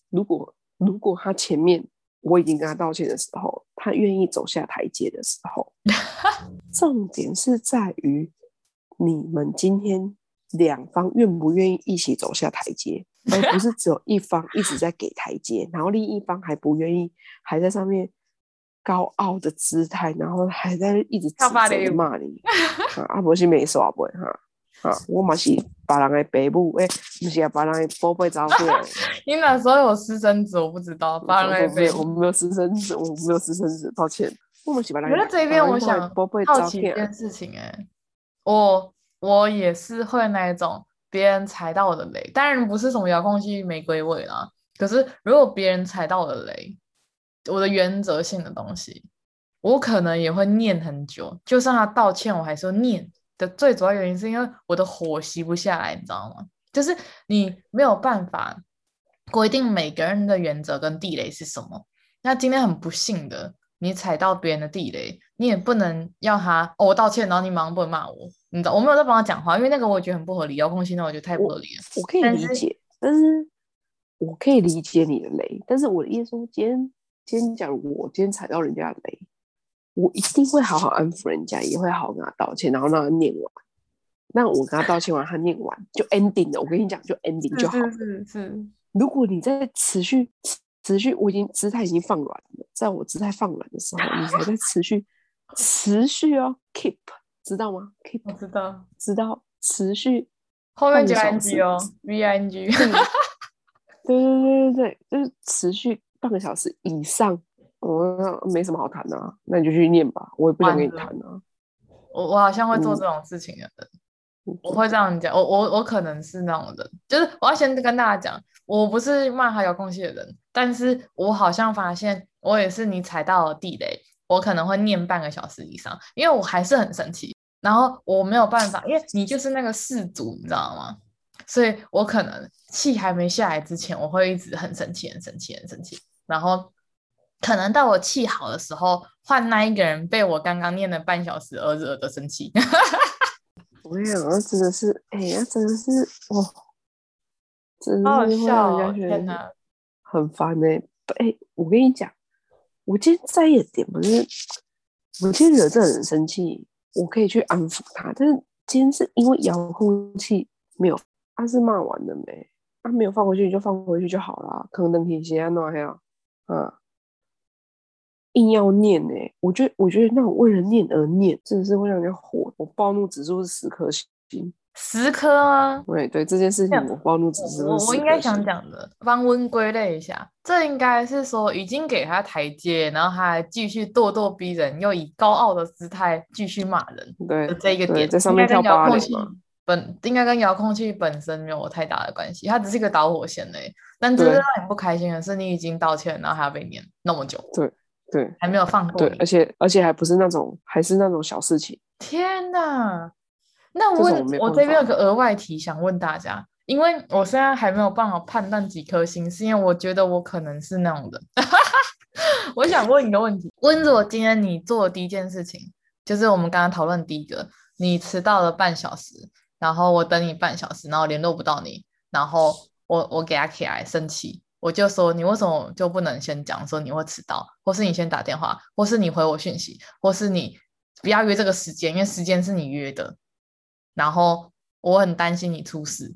如果如果他前面我已经跟他道歉的时候，他愿意走下台阶的时候，重点是在于你们今天两方愿不愿意一起走下台阶。而不是只有一方一直在给台阶，然后另一方还不愿意，还在上面高傲的姿态，然后还在一直指责 骂你。啊，不是没说不哈，啊，我嘛是别人的爸母，哎，不是啊，别人的宝贝照顾。你哪时候有私生子？我不知道。别人的没有，我们没有私生子，我们没有私生子，抱歉。我们是别人。我这边我想好奇一件事情，哎，我我也是会那一种。别人踩到我的雷，当然不是什么遥控器没归位啦。可是如果别人踩到我的雷，我的原则性的东西，我可能也会念很久。就算他道歉，我还是会念的。最主要原因是因为我的火熄不下来，你知道吗？就是你没有办法规定每个人的原则跟地雷是什么。那今天很不幸的，你踩到别人的地雷，你也不能要他哦，我道歉，然后你马上不能骂我。你知道我没有在帮他讲话，因为那个我觉得很不合理。遥控器那我觉得太不合理了。我，我可以理解，但是，但是我可以理解你的雷，但是我的意思说，今天今天假如我今天踩到人家的雷，我一定会好好安抚人家，也会好好跟他道歉，然后让他念完。那我跟他道歉完，他念完就 ending 了。我跟你讲，就 ending 就好了。是是。如果你在持续持续，我已经姿态已经放软了，在我姿态放软的时候，你还在持续持续哦，keep。知道吗？可以，我知道，知道，持续后面加 ing 哦，v ing，对对对对对，就是持续半个小时以上，我没什么好谈的啊，那你就去念吧，我也不想跟你谈啊。我我好像会做这种事情的人，嗯、我会这样讲，我我我可能是那种人，就是我要先跟大家讲，我不是骂他遥控器的人，但是我好像发现我也是你踩到了地雷。我可能会念半个小时以上，因为我还是很生气，然后我没有办法，因为你就是那个事主，你知道吗？所以我可能气还没下来之前，我会一直很生气、很生气、很生气，然后可能到我气好的时候，换那一个人被我刚刚念了半小时而惹的生气。我跟你讲，真的是，哎呀，真的是，哦，真的是会让人家觉得很烦呢。哎，我跟你讲。我今天在意的点不是，我今天惹这个人生气，我可以去安抚他。但是今天是因为遥控器没有，他、啊、是骂完了没？他、啊、没有放回去，就放回去就好了。可能等一些啊，那还要啊。硬要念呢、欸，我觉得我觉得那种为了念而念，真的是会让人家火。我暴怒指数是十颗星。十颗啊！对对，这件事情我暴怒指数我我应该想讲的，帮温归类一下，这应该是说已经给他台阶，然后他还继续咄咄逼人，又以高傲的姿态继续骂人。对，这一个点在上面跳芭蕾嘛。本应该跟遥控器本身没有太大的关系，它只是一个导火线嘞。但真正让你不开心的是，你已经道歉，然后还要被念那么久。对对，还没有放过。对，而且而且还不是那种，还是那种小事情。天哪！那我问我这边有个额外题想问大家，因为我现在还没有办法判断几颗星，是因为我觉得我可能是那种的。我想问一个问题：温若今天你做的第一件事情，就是我们刚刚讨论第一个，你迟到了半小时。然后我等你半小时，然后联络不到你，然后我我给他起来生气，我就说你为什么就不能先讲说你会迟到，或是你先打电话，或是你回我讯息，或是你不要约这个时间，因为时间是你约的。然后我很担心你出事，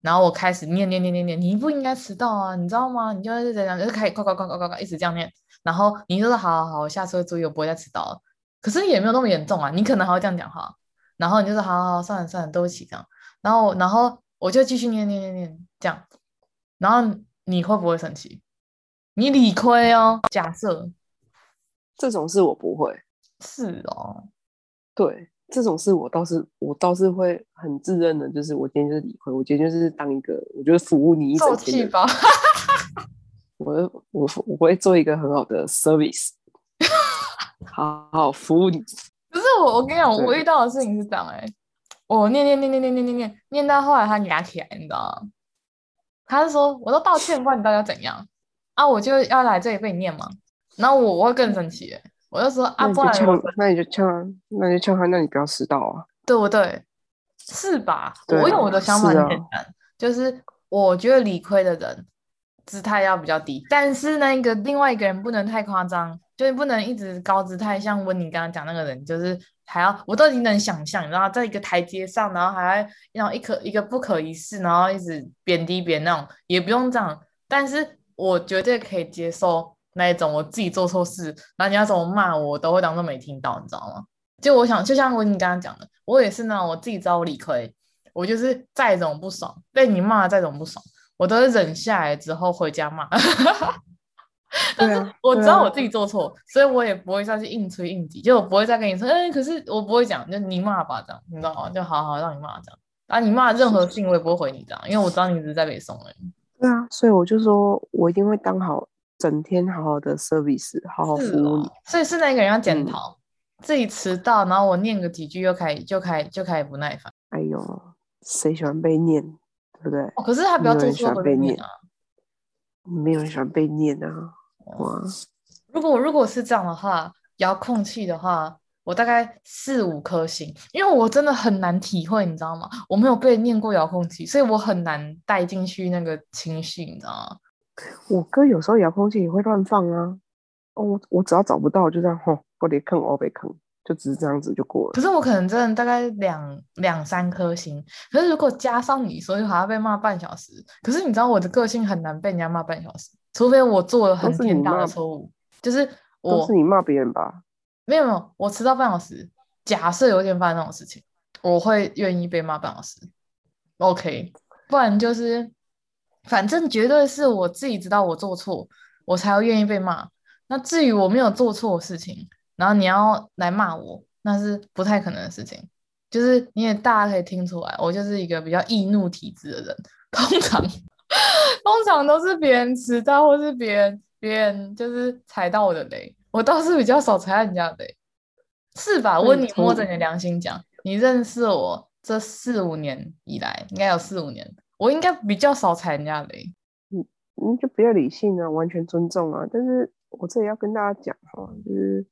然后我开始念念念念念，你不应该迟到啊，你知道吗？你就是这样，就开始快快快快快快一直这样念，然后你就说好好好，我下次会注意，我不会再迟到了。可是也没有那么严重啊，你可能还会这样讲话。然后你就说好好好，算了算了，对不起这样。然后然后我就继续念念念念这样。然后你会不会生气？你理亏哦。假设这种事我不会。是哦。对，这种事我倒是我倒是会很自认的，就是我今天就是理亏，我今天就是当一个，我觉得服务你一整天。受气包。我我我会做一个很好的 service，好好服务你。可是我，我跟你讲，我遇到的事情是这样哎、欸，我念念念念念念念念念到后来他牙起来，你知道吗？他是说，我都道歉，不然你到底要怎样啊？我就要来这里被你念嘛。然后我我会更生气、欸，我就说啊，不然那你就呛啊，那你就呛他，那你不要迟到啊，对不对？是吧？我因为我的想法很简单，是啊、就是我觉得理亏的人姿态要比较低，但是那个另外一个人不能太夸张。就是不能一直高姿态，像温妮刚刚讲那个人，就是还要我都已经能想象，然后在一个台阶上，然后还要然后一可一个不可一世，然后一直贬低别人那种，也不用这样。但是我绝对可以接受那一种，我自己做错事，然后你要怎么骂我，我都会当做没听到，你知道吗？就我想，就像温妮刚刚讲的，我也是那种我自己知道我理亏，我就是再怎么不爽，被你骂再怎么不爽，我都是忍下来之后回家骂。但是我知道我自己做错，所以我也不会再去硬吹硬挤，就我不会再跟你说，哎、欸，可是我不会讲，就你骂吧这样，你知道吗？就好好让你骂这样，啊，你骂任何信我也不会回你这样，因为我知道你只是在北宋而已。对啊，所以我就说我一定会当好整天好好的 service，好好服务你。哦、所以是那个人要检讨、嗯、自己迟到，然后我念个几句又开始就开就开始不耐烦。哎呦，谁喜欢被念，对不对？哦、可是他不要做错被念啊，没有人喜欢被念啊。哇，如果如果是这样的话，遥控器的话，我大概四五颗星，因为我真的很难体会，你知道吗？我没有被念过遥控器，所以我很难带进去那个情绪，你知道吗？我哥有时候遥控器也会乱放啊，哦，我我只要找不到，就这样，吼，我得坑，我被坑，就只是这样子就过了。可是我可能真的大概两两三颗星，可是如果加上你，所以好像被骂半小时。可是你知道我的个性很难被人家骂半小时。除非我做了很天大的错误，就是我是你骂别人吧？没有没有，我迟到半小时。假设有一天发生那种事情，我会愿意被骂半小时。OK，不然就是反正绝对是我自己知道我做错，我才会愿意被骂。那至于我没有做错的事情，然后你要来骂我，那是不太可能的事情。就是你也大家可以听出来，我就是一个比较易怒体质的人，通常。通常都是别人迟到，或是别人别人就是踩到我的雷，我倒是比较少踩到人家的雷，是吧？问你摸着你的良心讲，你认识我这四五年以来，应该有四五年，我应该比较少踩人家的雷。嗯你就比较理性啊，完全尊重啊。但是我这里要跟大家讲哈，就是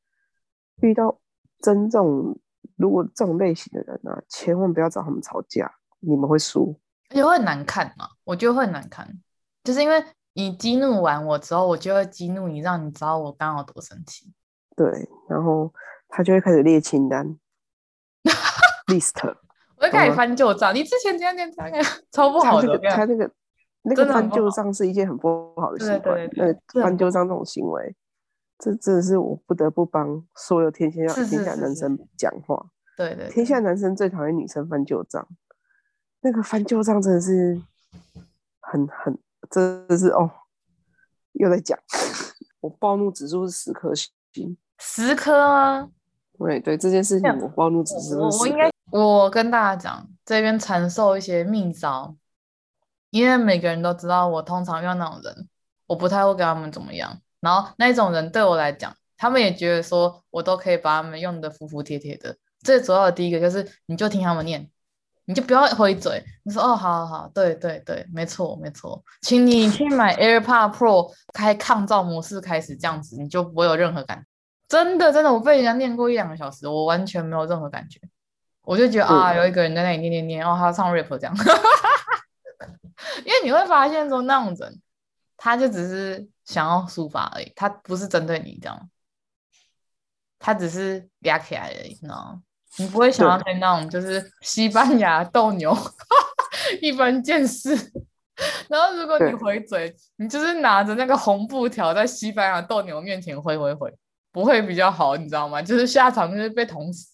遇到真正如果这种类型的人啊，千万不要找他们吵架，你们会输。而且会很难看嘛，我觉得会很难看，就是因为你激怒完我之后，我就会激怒你，让你知道我刚好多生气。对，然后他就会开始列清单，list，我就开始翻旧账。吗你之前这样这样，超不好的。他那个那个翻旧账是一件很不好的行为，那翻旧账这种行为，这这是我不得不帮所有天下是是是是天下男生讲话。对对对，天下男生最讨厌女生翻旧账，那个翻旧账真的是很很，真的是哦，又在讲，我暴怒指数是十颗星，十颗啊！对对，这件事情我暴怒指数我我应该我跟大家讲，这边传授一些秘招，因为每个人都知道，我通常遇到那种人，我不太会跟他们怎么样，然后那种人对我来讲，他们也觉得说我都可以把他们用的服服帖帖的。最主要的第一个就是，你就听他们念，你就不要回嘴。你说哦，好好好，对对对，没错没错，请你去买 AirPod Pro，开抗噪模式开始这样子，你就不会有任何感觉。真的真的，我被人家念过一两个小时，我完全没有任何感觉。我就觉得、嗯、啊，有一个人在那里念念念，然后他唱 rap 这样。因为你会发现说，那种人，他就只是想要抒发而已，他不是针对你这样，他只是压起来而已，你知道吗？你不会想要跟那种就是西班牙斗牛 一般见识，然后如果你回嘴，你就是拿着那个红布条在西班牙斗牛面前挥挥挥，不会比较好，你知道吗？就是下场就是被捅死。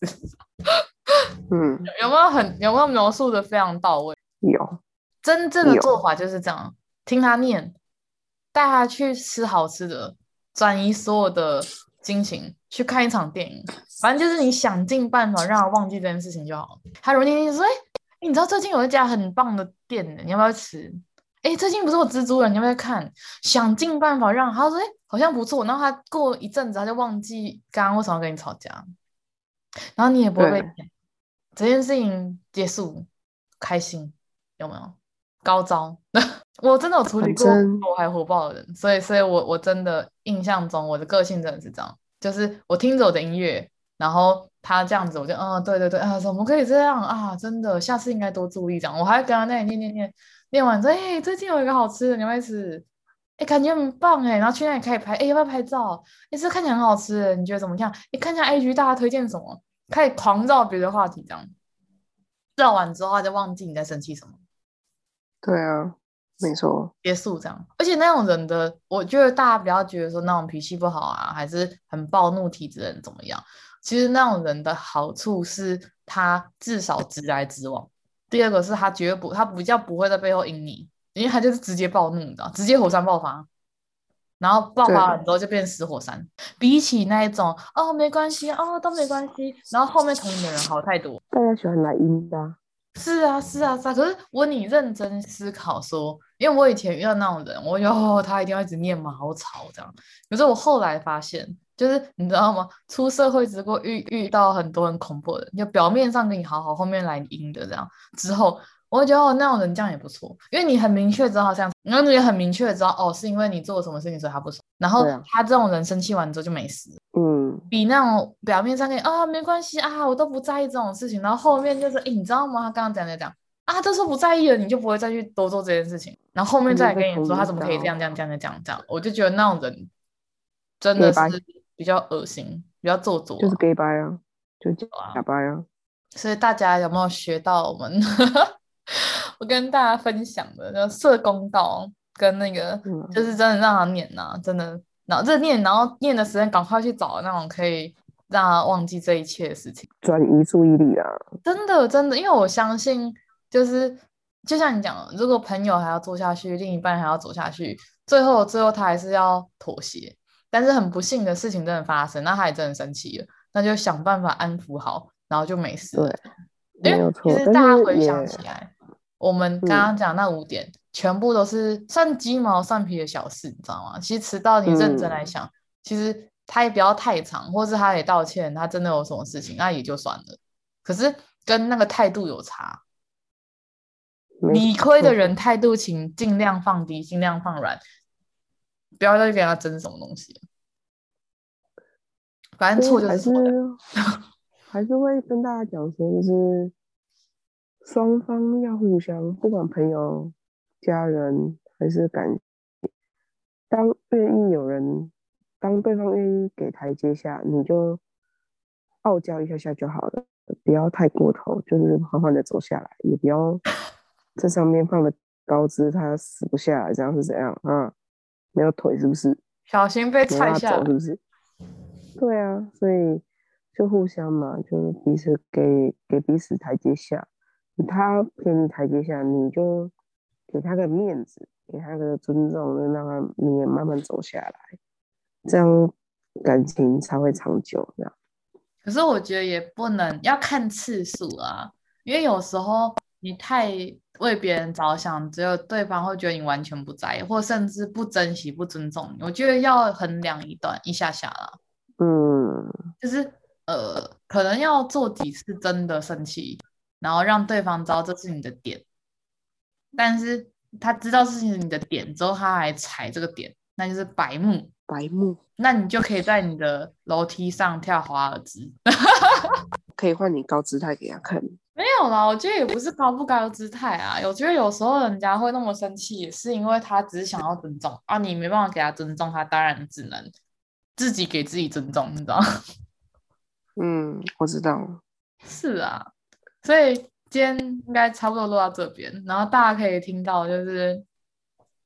嗯，有没有很有没有描述的非常到位？有，真正的做法就是这样，听他念，带他去吃好吃的，转移所有的心情，去看一场电影。反正就是你想尽办法让他忘记这件事情就好。他如天天说：“哎、欸，你知道最近有一家很棒的店，你要不要吃？”哎、欸，最近不是有蜘蛛人，你要不要看？想尽办法让他说：“哎、欸，好像不错。”然后他过一阵子他就忘记刚刚为什么要跟你吵架，然后你也不会被。这件事情结束，开心有没有？高招！我真的有处理过我还火爆的人，所以，所以我我真的印象中我的个性真的是这样，就是我听着我的音乐。然后他这样子，我就嗯，对对对啊，怎么可以这样啊？真的，下次应该多注意这样。我还跟他那里念念念，念完之后，哎，最近有一个好吃的，你要不要吃？哎，感觉很棒哎。然后去那里可以拍，哎，要不要拍照？哎，这看起来很好吃，你觉得怎么样？你看一下 IG 大家推荐什么？可以狂绕别的话题这样。绕完之后，他就忘记你在生气什么。对啊，没错，结束这样。而且那种人的，我觉得大家不要觉得说那种脾气不好啊，还是很暴怒体质的人怎么样。其实那种人的好处是他至少直来直往，第二个是他绝对不，他比较不会在背后阴你，因为他就是直接暴怒，你知道，直接火山爆发，然后爆发了之后就变死火山。比起那一种哦没关系哦都没关系，然后后面同你的人好太多。大家喜欢来阴的。是啊是啊是啊，可是我你认真思考说，因为我以前遇到那种人，我就哦他一定要一直念嘛，好吵这样。可是我后来发现。就是你知道吗？出社会之后遇遇到很多很恐怖的人，就表面上跟你好好，后面来阴的这样。之后我会觉得哦，那种人这样也不错，因为你很明确知道这样，然后你也很明确知道哦，是因为你做了什么事情所以他不爽。然后他这种人生气完之后就没事。嗯，比那种表面上跟你啊、哦、没关系啊，我都不在意这种事情，然后后面就是哎，你知道吗？他刚刚讲讲讲啊，这时候不在意了，你就不会再去多做这件事情。然后后面再来跟你说他怎么可以这样这样这样这样这样，我就觉得那种人真的是。比较恶心，比较做作，就是 gay 掰啊，就假掰啊。所以大家有没有学到我们？我跟大家分享的，就社公道跟那个，就是真的让他念呐、啊，真的，然后这念，然后念的时间赶快去找那种可以让他忘记这一切的事情，转移注意力啊。真的，真的，因为我相信，就是就像你讲，如果朋友还要做下去，另一半还要走下去，最后最后他还是要妥协。但是很不幸的事情真的发生，那他也真的生气了，那就想办法安抚好，然后就没事了。对，没有错。其实大家回想起来，我们刚刚讲那五点，嗯、全部都是算鸡毛蒜皮的小事，你知道吗？其实迟到你认真来想，嗯、其实他也不要太长，或是他也道歉，他真的有什么事情，那也就算了。可是跟那个态度有差，理亏的人态度请尽量放低，尽量放软。不要再去跟他争什么东西，反正错就是错的。还是还是会跟大家讲说，就是双方要互相，不管朋友、家人还是感情，当愿意有人，当对方愿意给台阶下，你就傲娇一下下就好了，不要太过头，就是缓缓的走下来，也不要这上面放的高枝，它死不下来，这样是怎样啊？没有腿是不是？小心被踹下，是不是？对啊，所以就互相嘛，就是彼此给给彼此台阶下。他给你台阶下，你就给他个面子，给他个尊重，就让他你也慢慢走下来，这样感情才会长久。这样。可是我觉得也不能要看次数啊，因为有时候你太为别人着想，只有对方会觉得你完全不在意，或甚至不珍惜、不尊重你。我觉得要衡量一段一下下啦。嗯，就是呃，可能要做几次真的生气。然后让对方知道这是你的点，但是他知道这是你的点之后，他还踩这个点，那就是白目。白目，那你就可以在你的楼梯上跳华尔兹。可以换你高姿态给他看。没有啦，我觉得也不是高不高姿态啊。我觉得有时候人家会那么生气，也是因为他只是想要尊重啊，你没办法给他尊重，他当然只能自己给自己尊重，你知道？嗯，我知道。是啊。所以今天应该差不多录到这边，然后大家可以听到，就是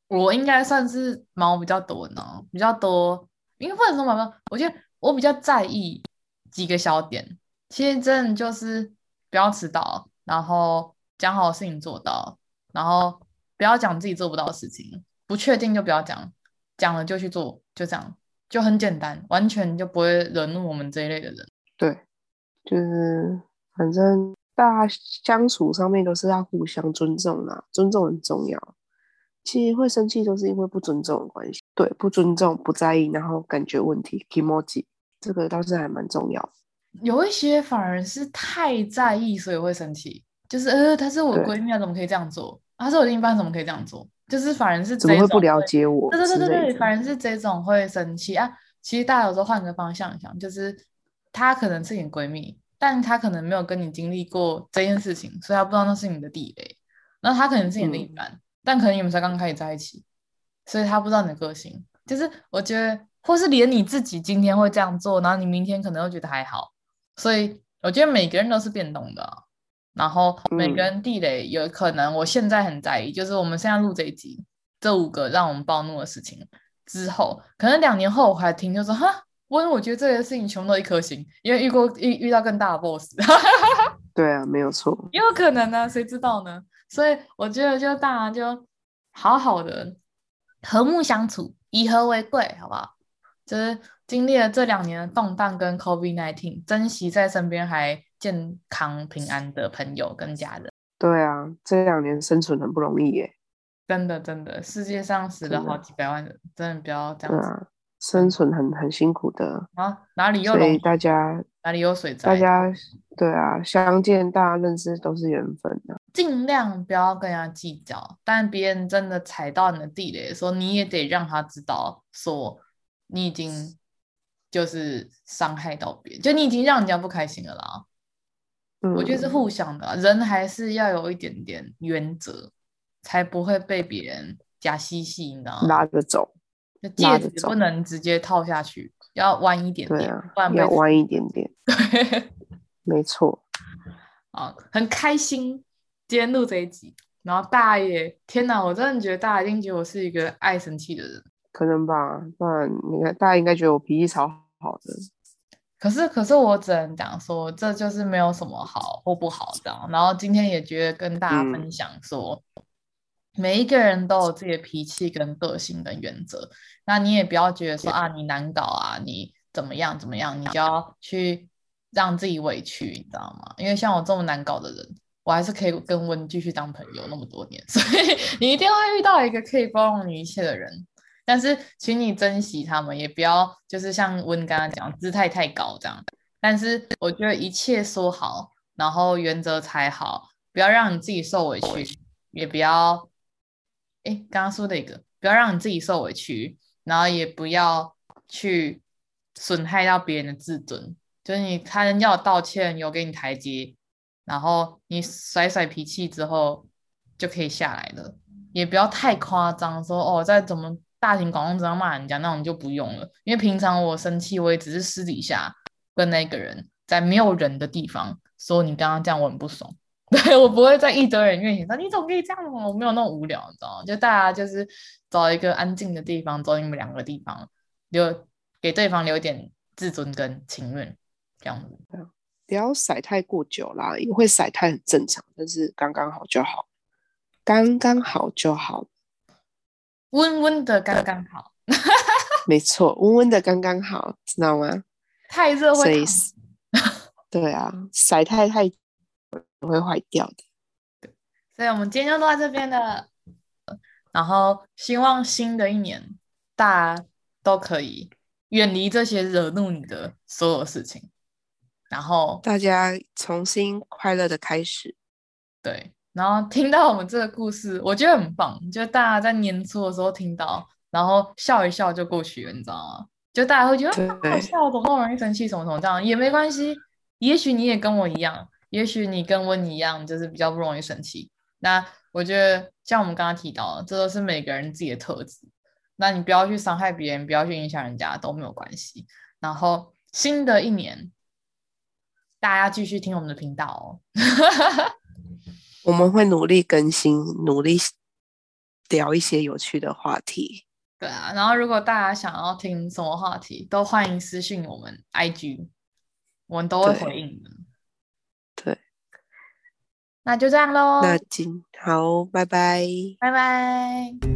我应该算是毛比较多呢，比较多，因为或者说毛毛，我觉得我比较在意几个小点，其实真的就是不要迟到，然后讲好事情做到，然后不要讲自己做不到的事情，不确定就不要讲，讲了就去做，就这样，就很简单，完全就不会惹怒我们这一类的人。对，就是反正。大家相处上面都是要互相尊重啦，尊重很重要。其实会生气都是因为不尊重的关系，对，不尊重、不在意，然后感觉问题，kimoji，这个倒是还蛮重要。有一些反而是太在意，所以会生气。就是呃，她是我闺蜜啊，怎么可以这样做？她是我另一半，怎么可以这样做？就是反而是怎么会不了解我？对对对对对，反而是这种会生气啊。其实大家有时候换个方向想，就是她可能是你闺蜜。但她可能没有跟你经历过这件事情，所以她不知道那是你的地雷。那她可能是你的另一半，嗯、但可能你们才刚开始在一起，所以她不知道你的个性。就是我觉得，或是连你自己今天会这样做，然后你明天可能又觉得还好。所以我觉得每个人都是变动的，然后每个人地雷有可能，我现在很在意，就是我们现在录这一集，这五个让我们暴怒的事情之后，可能两年后我还听就说哈。温，我觉得这件事情全都一颗星，因为遇过遇遇到更大的 boss。对啊，没有错，也有可能呢，谁知道呢？所以我觉得就大家就好好的和睦相处，以和为贵，好不好？就是经历了这两年的动荡跟 COVID-19，珍惜在身边还健康平安的朋友跟家人。对啊，这两年生存很不容易耶，真的真的，世界上死了好几百万人，真的，不要这样子。生存很很辛苦的啊，哪里有？所以大家哪里有水灾？大家对啊，相见大家认识都是缘分的。尽量不要跟人家计较，但别人真的踩到你的地雷的时候，你也得让他知道，说你已经就是伤害到别人，就你已经让人家不开心了啦。嗯，我觉得是互相的，人还是要有一点点原则，才不会被别人假嬉戏，你知道吗？拉着走。戒指不能直接套下去，要弯一点点，对啊，要弯一点点。对，没错。啊，很开心今天录这一集，然后大家也，天哪，我真的觉得大家一定觉得我是一个爱生气的人，可能吧？不然你看，大家应该觉得我脾气超好的。可是，可是我只能讲说，这就是没有什么好或不好这样。然后今天也觉得跟大家分享说。嗯每一个人都有自己的脾气跟个性跟原则，那你也不要觉得说啊，你难搞啊，你怎么样怎么样，你就要去让自己委屈，你知道吗？因为像我这么难搞的人，我还是可以跟温继续当朋友那么多年，所以 你一定会遇到一个可以包容你一切的人。但是，请你珍惜他们，也不要就是像温刚刚讲姿态太高这样。但是，我觉得一切说好，然后原则才好，不要让你自己受委屈，也不要。哎，刚刚说的一个，不要让你自己受委屈，然后也不要去损害到别人的自尊。就是你他人要道歉，有给你台阶，然后你甩甩脾气之后就可以下来了。也不要太夸张，说哦，再怎么大庭广众之中骂人家那种就不用了。因为平常我生气，我也只是私底下跟那个人在没有人的地方说你刚刚这样，我很不爽。对，我不会在一堆人面前说你怎么可以这样，我没有那么无聊，你知道吗？就大家就是找一个安静的地方，找你们两个地方，留给对方留一点自尊跟情愿这样子。不要甩太过久啦，因为会甩太很正常，但是刚刚好就好，刚刚好就好，温温的刚刚好。没错，温温的刚刚好，知道吗？太热会 对啊，晒太太会坏掉的。对，所以我们今天就录在这边了。然后希望新的一年大家都可以远离这些惹怒你的所有事情，然后大家重新快乐的开始。对，然后听到我们这个故事，我觉得很棒。就大家在年初的时候听到，然后笑一笑就过去了，你知道吗？就大家会觉得好笑，怎么那么容易生气，什么什么这样也没关系。也许你也跟我一样，也许你跟温一样，就是比较不容易生气。那我觉得像我们刚刚提到的，这都是每个人自己的特质。那你不要去伤害别人，不要去影响人家都没有关系。然后新的一年，大家继续听我们的频道哦。我们会努力更新，努力聊一些有趣的话题。对啊，然后如果大家想要听什么话题，都欢迎私信我们 IG，我们都会回应的。对。那就这样喽。那今好，拜拜，拜拜。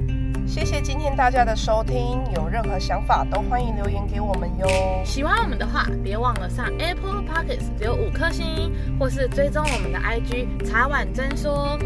谢谢今天大家的收听，有任何想法都欢迎留言给我们哟。喜欢我们的话，别忘了上 Apple Podcast 留五颗星，或是追踪我们的 IG 茶碗真说。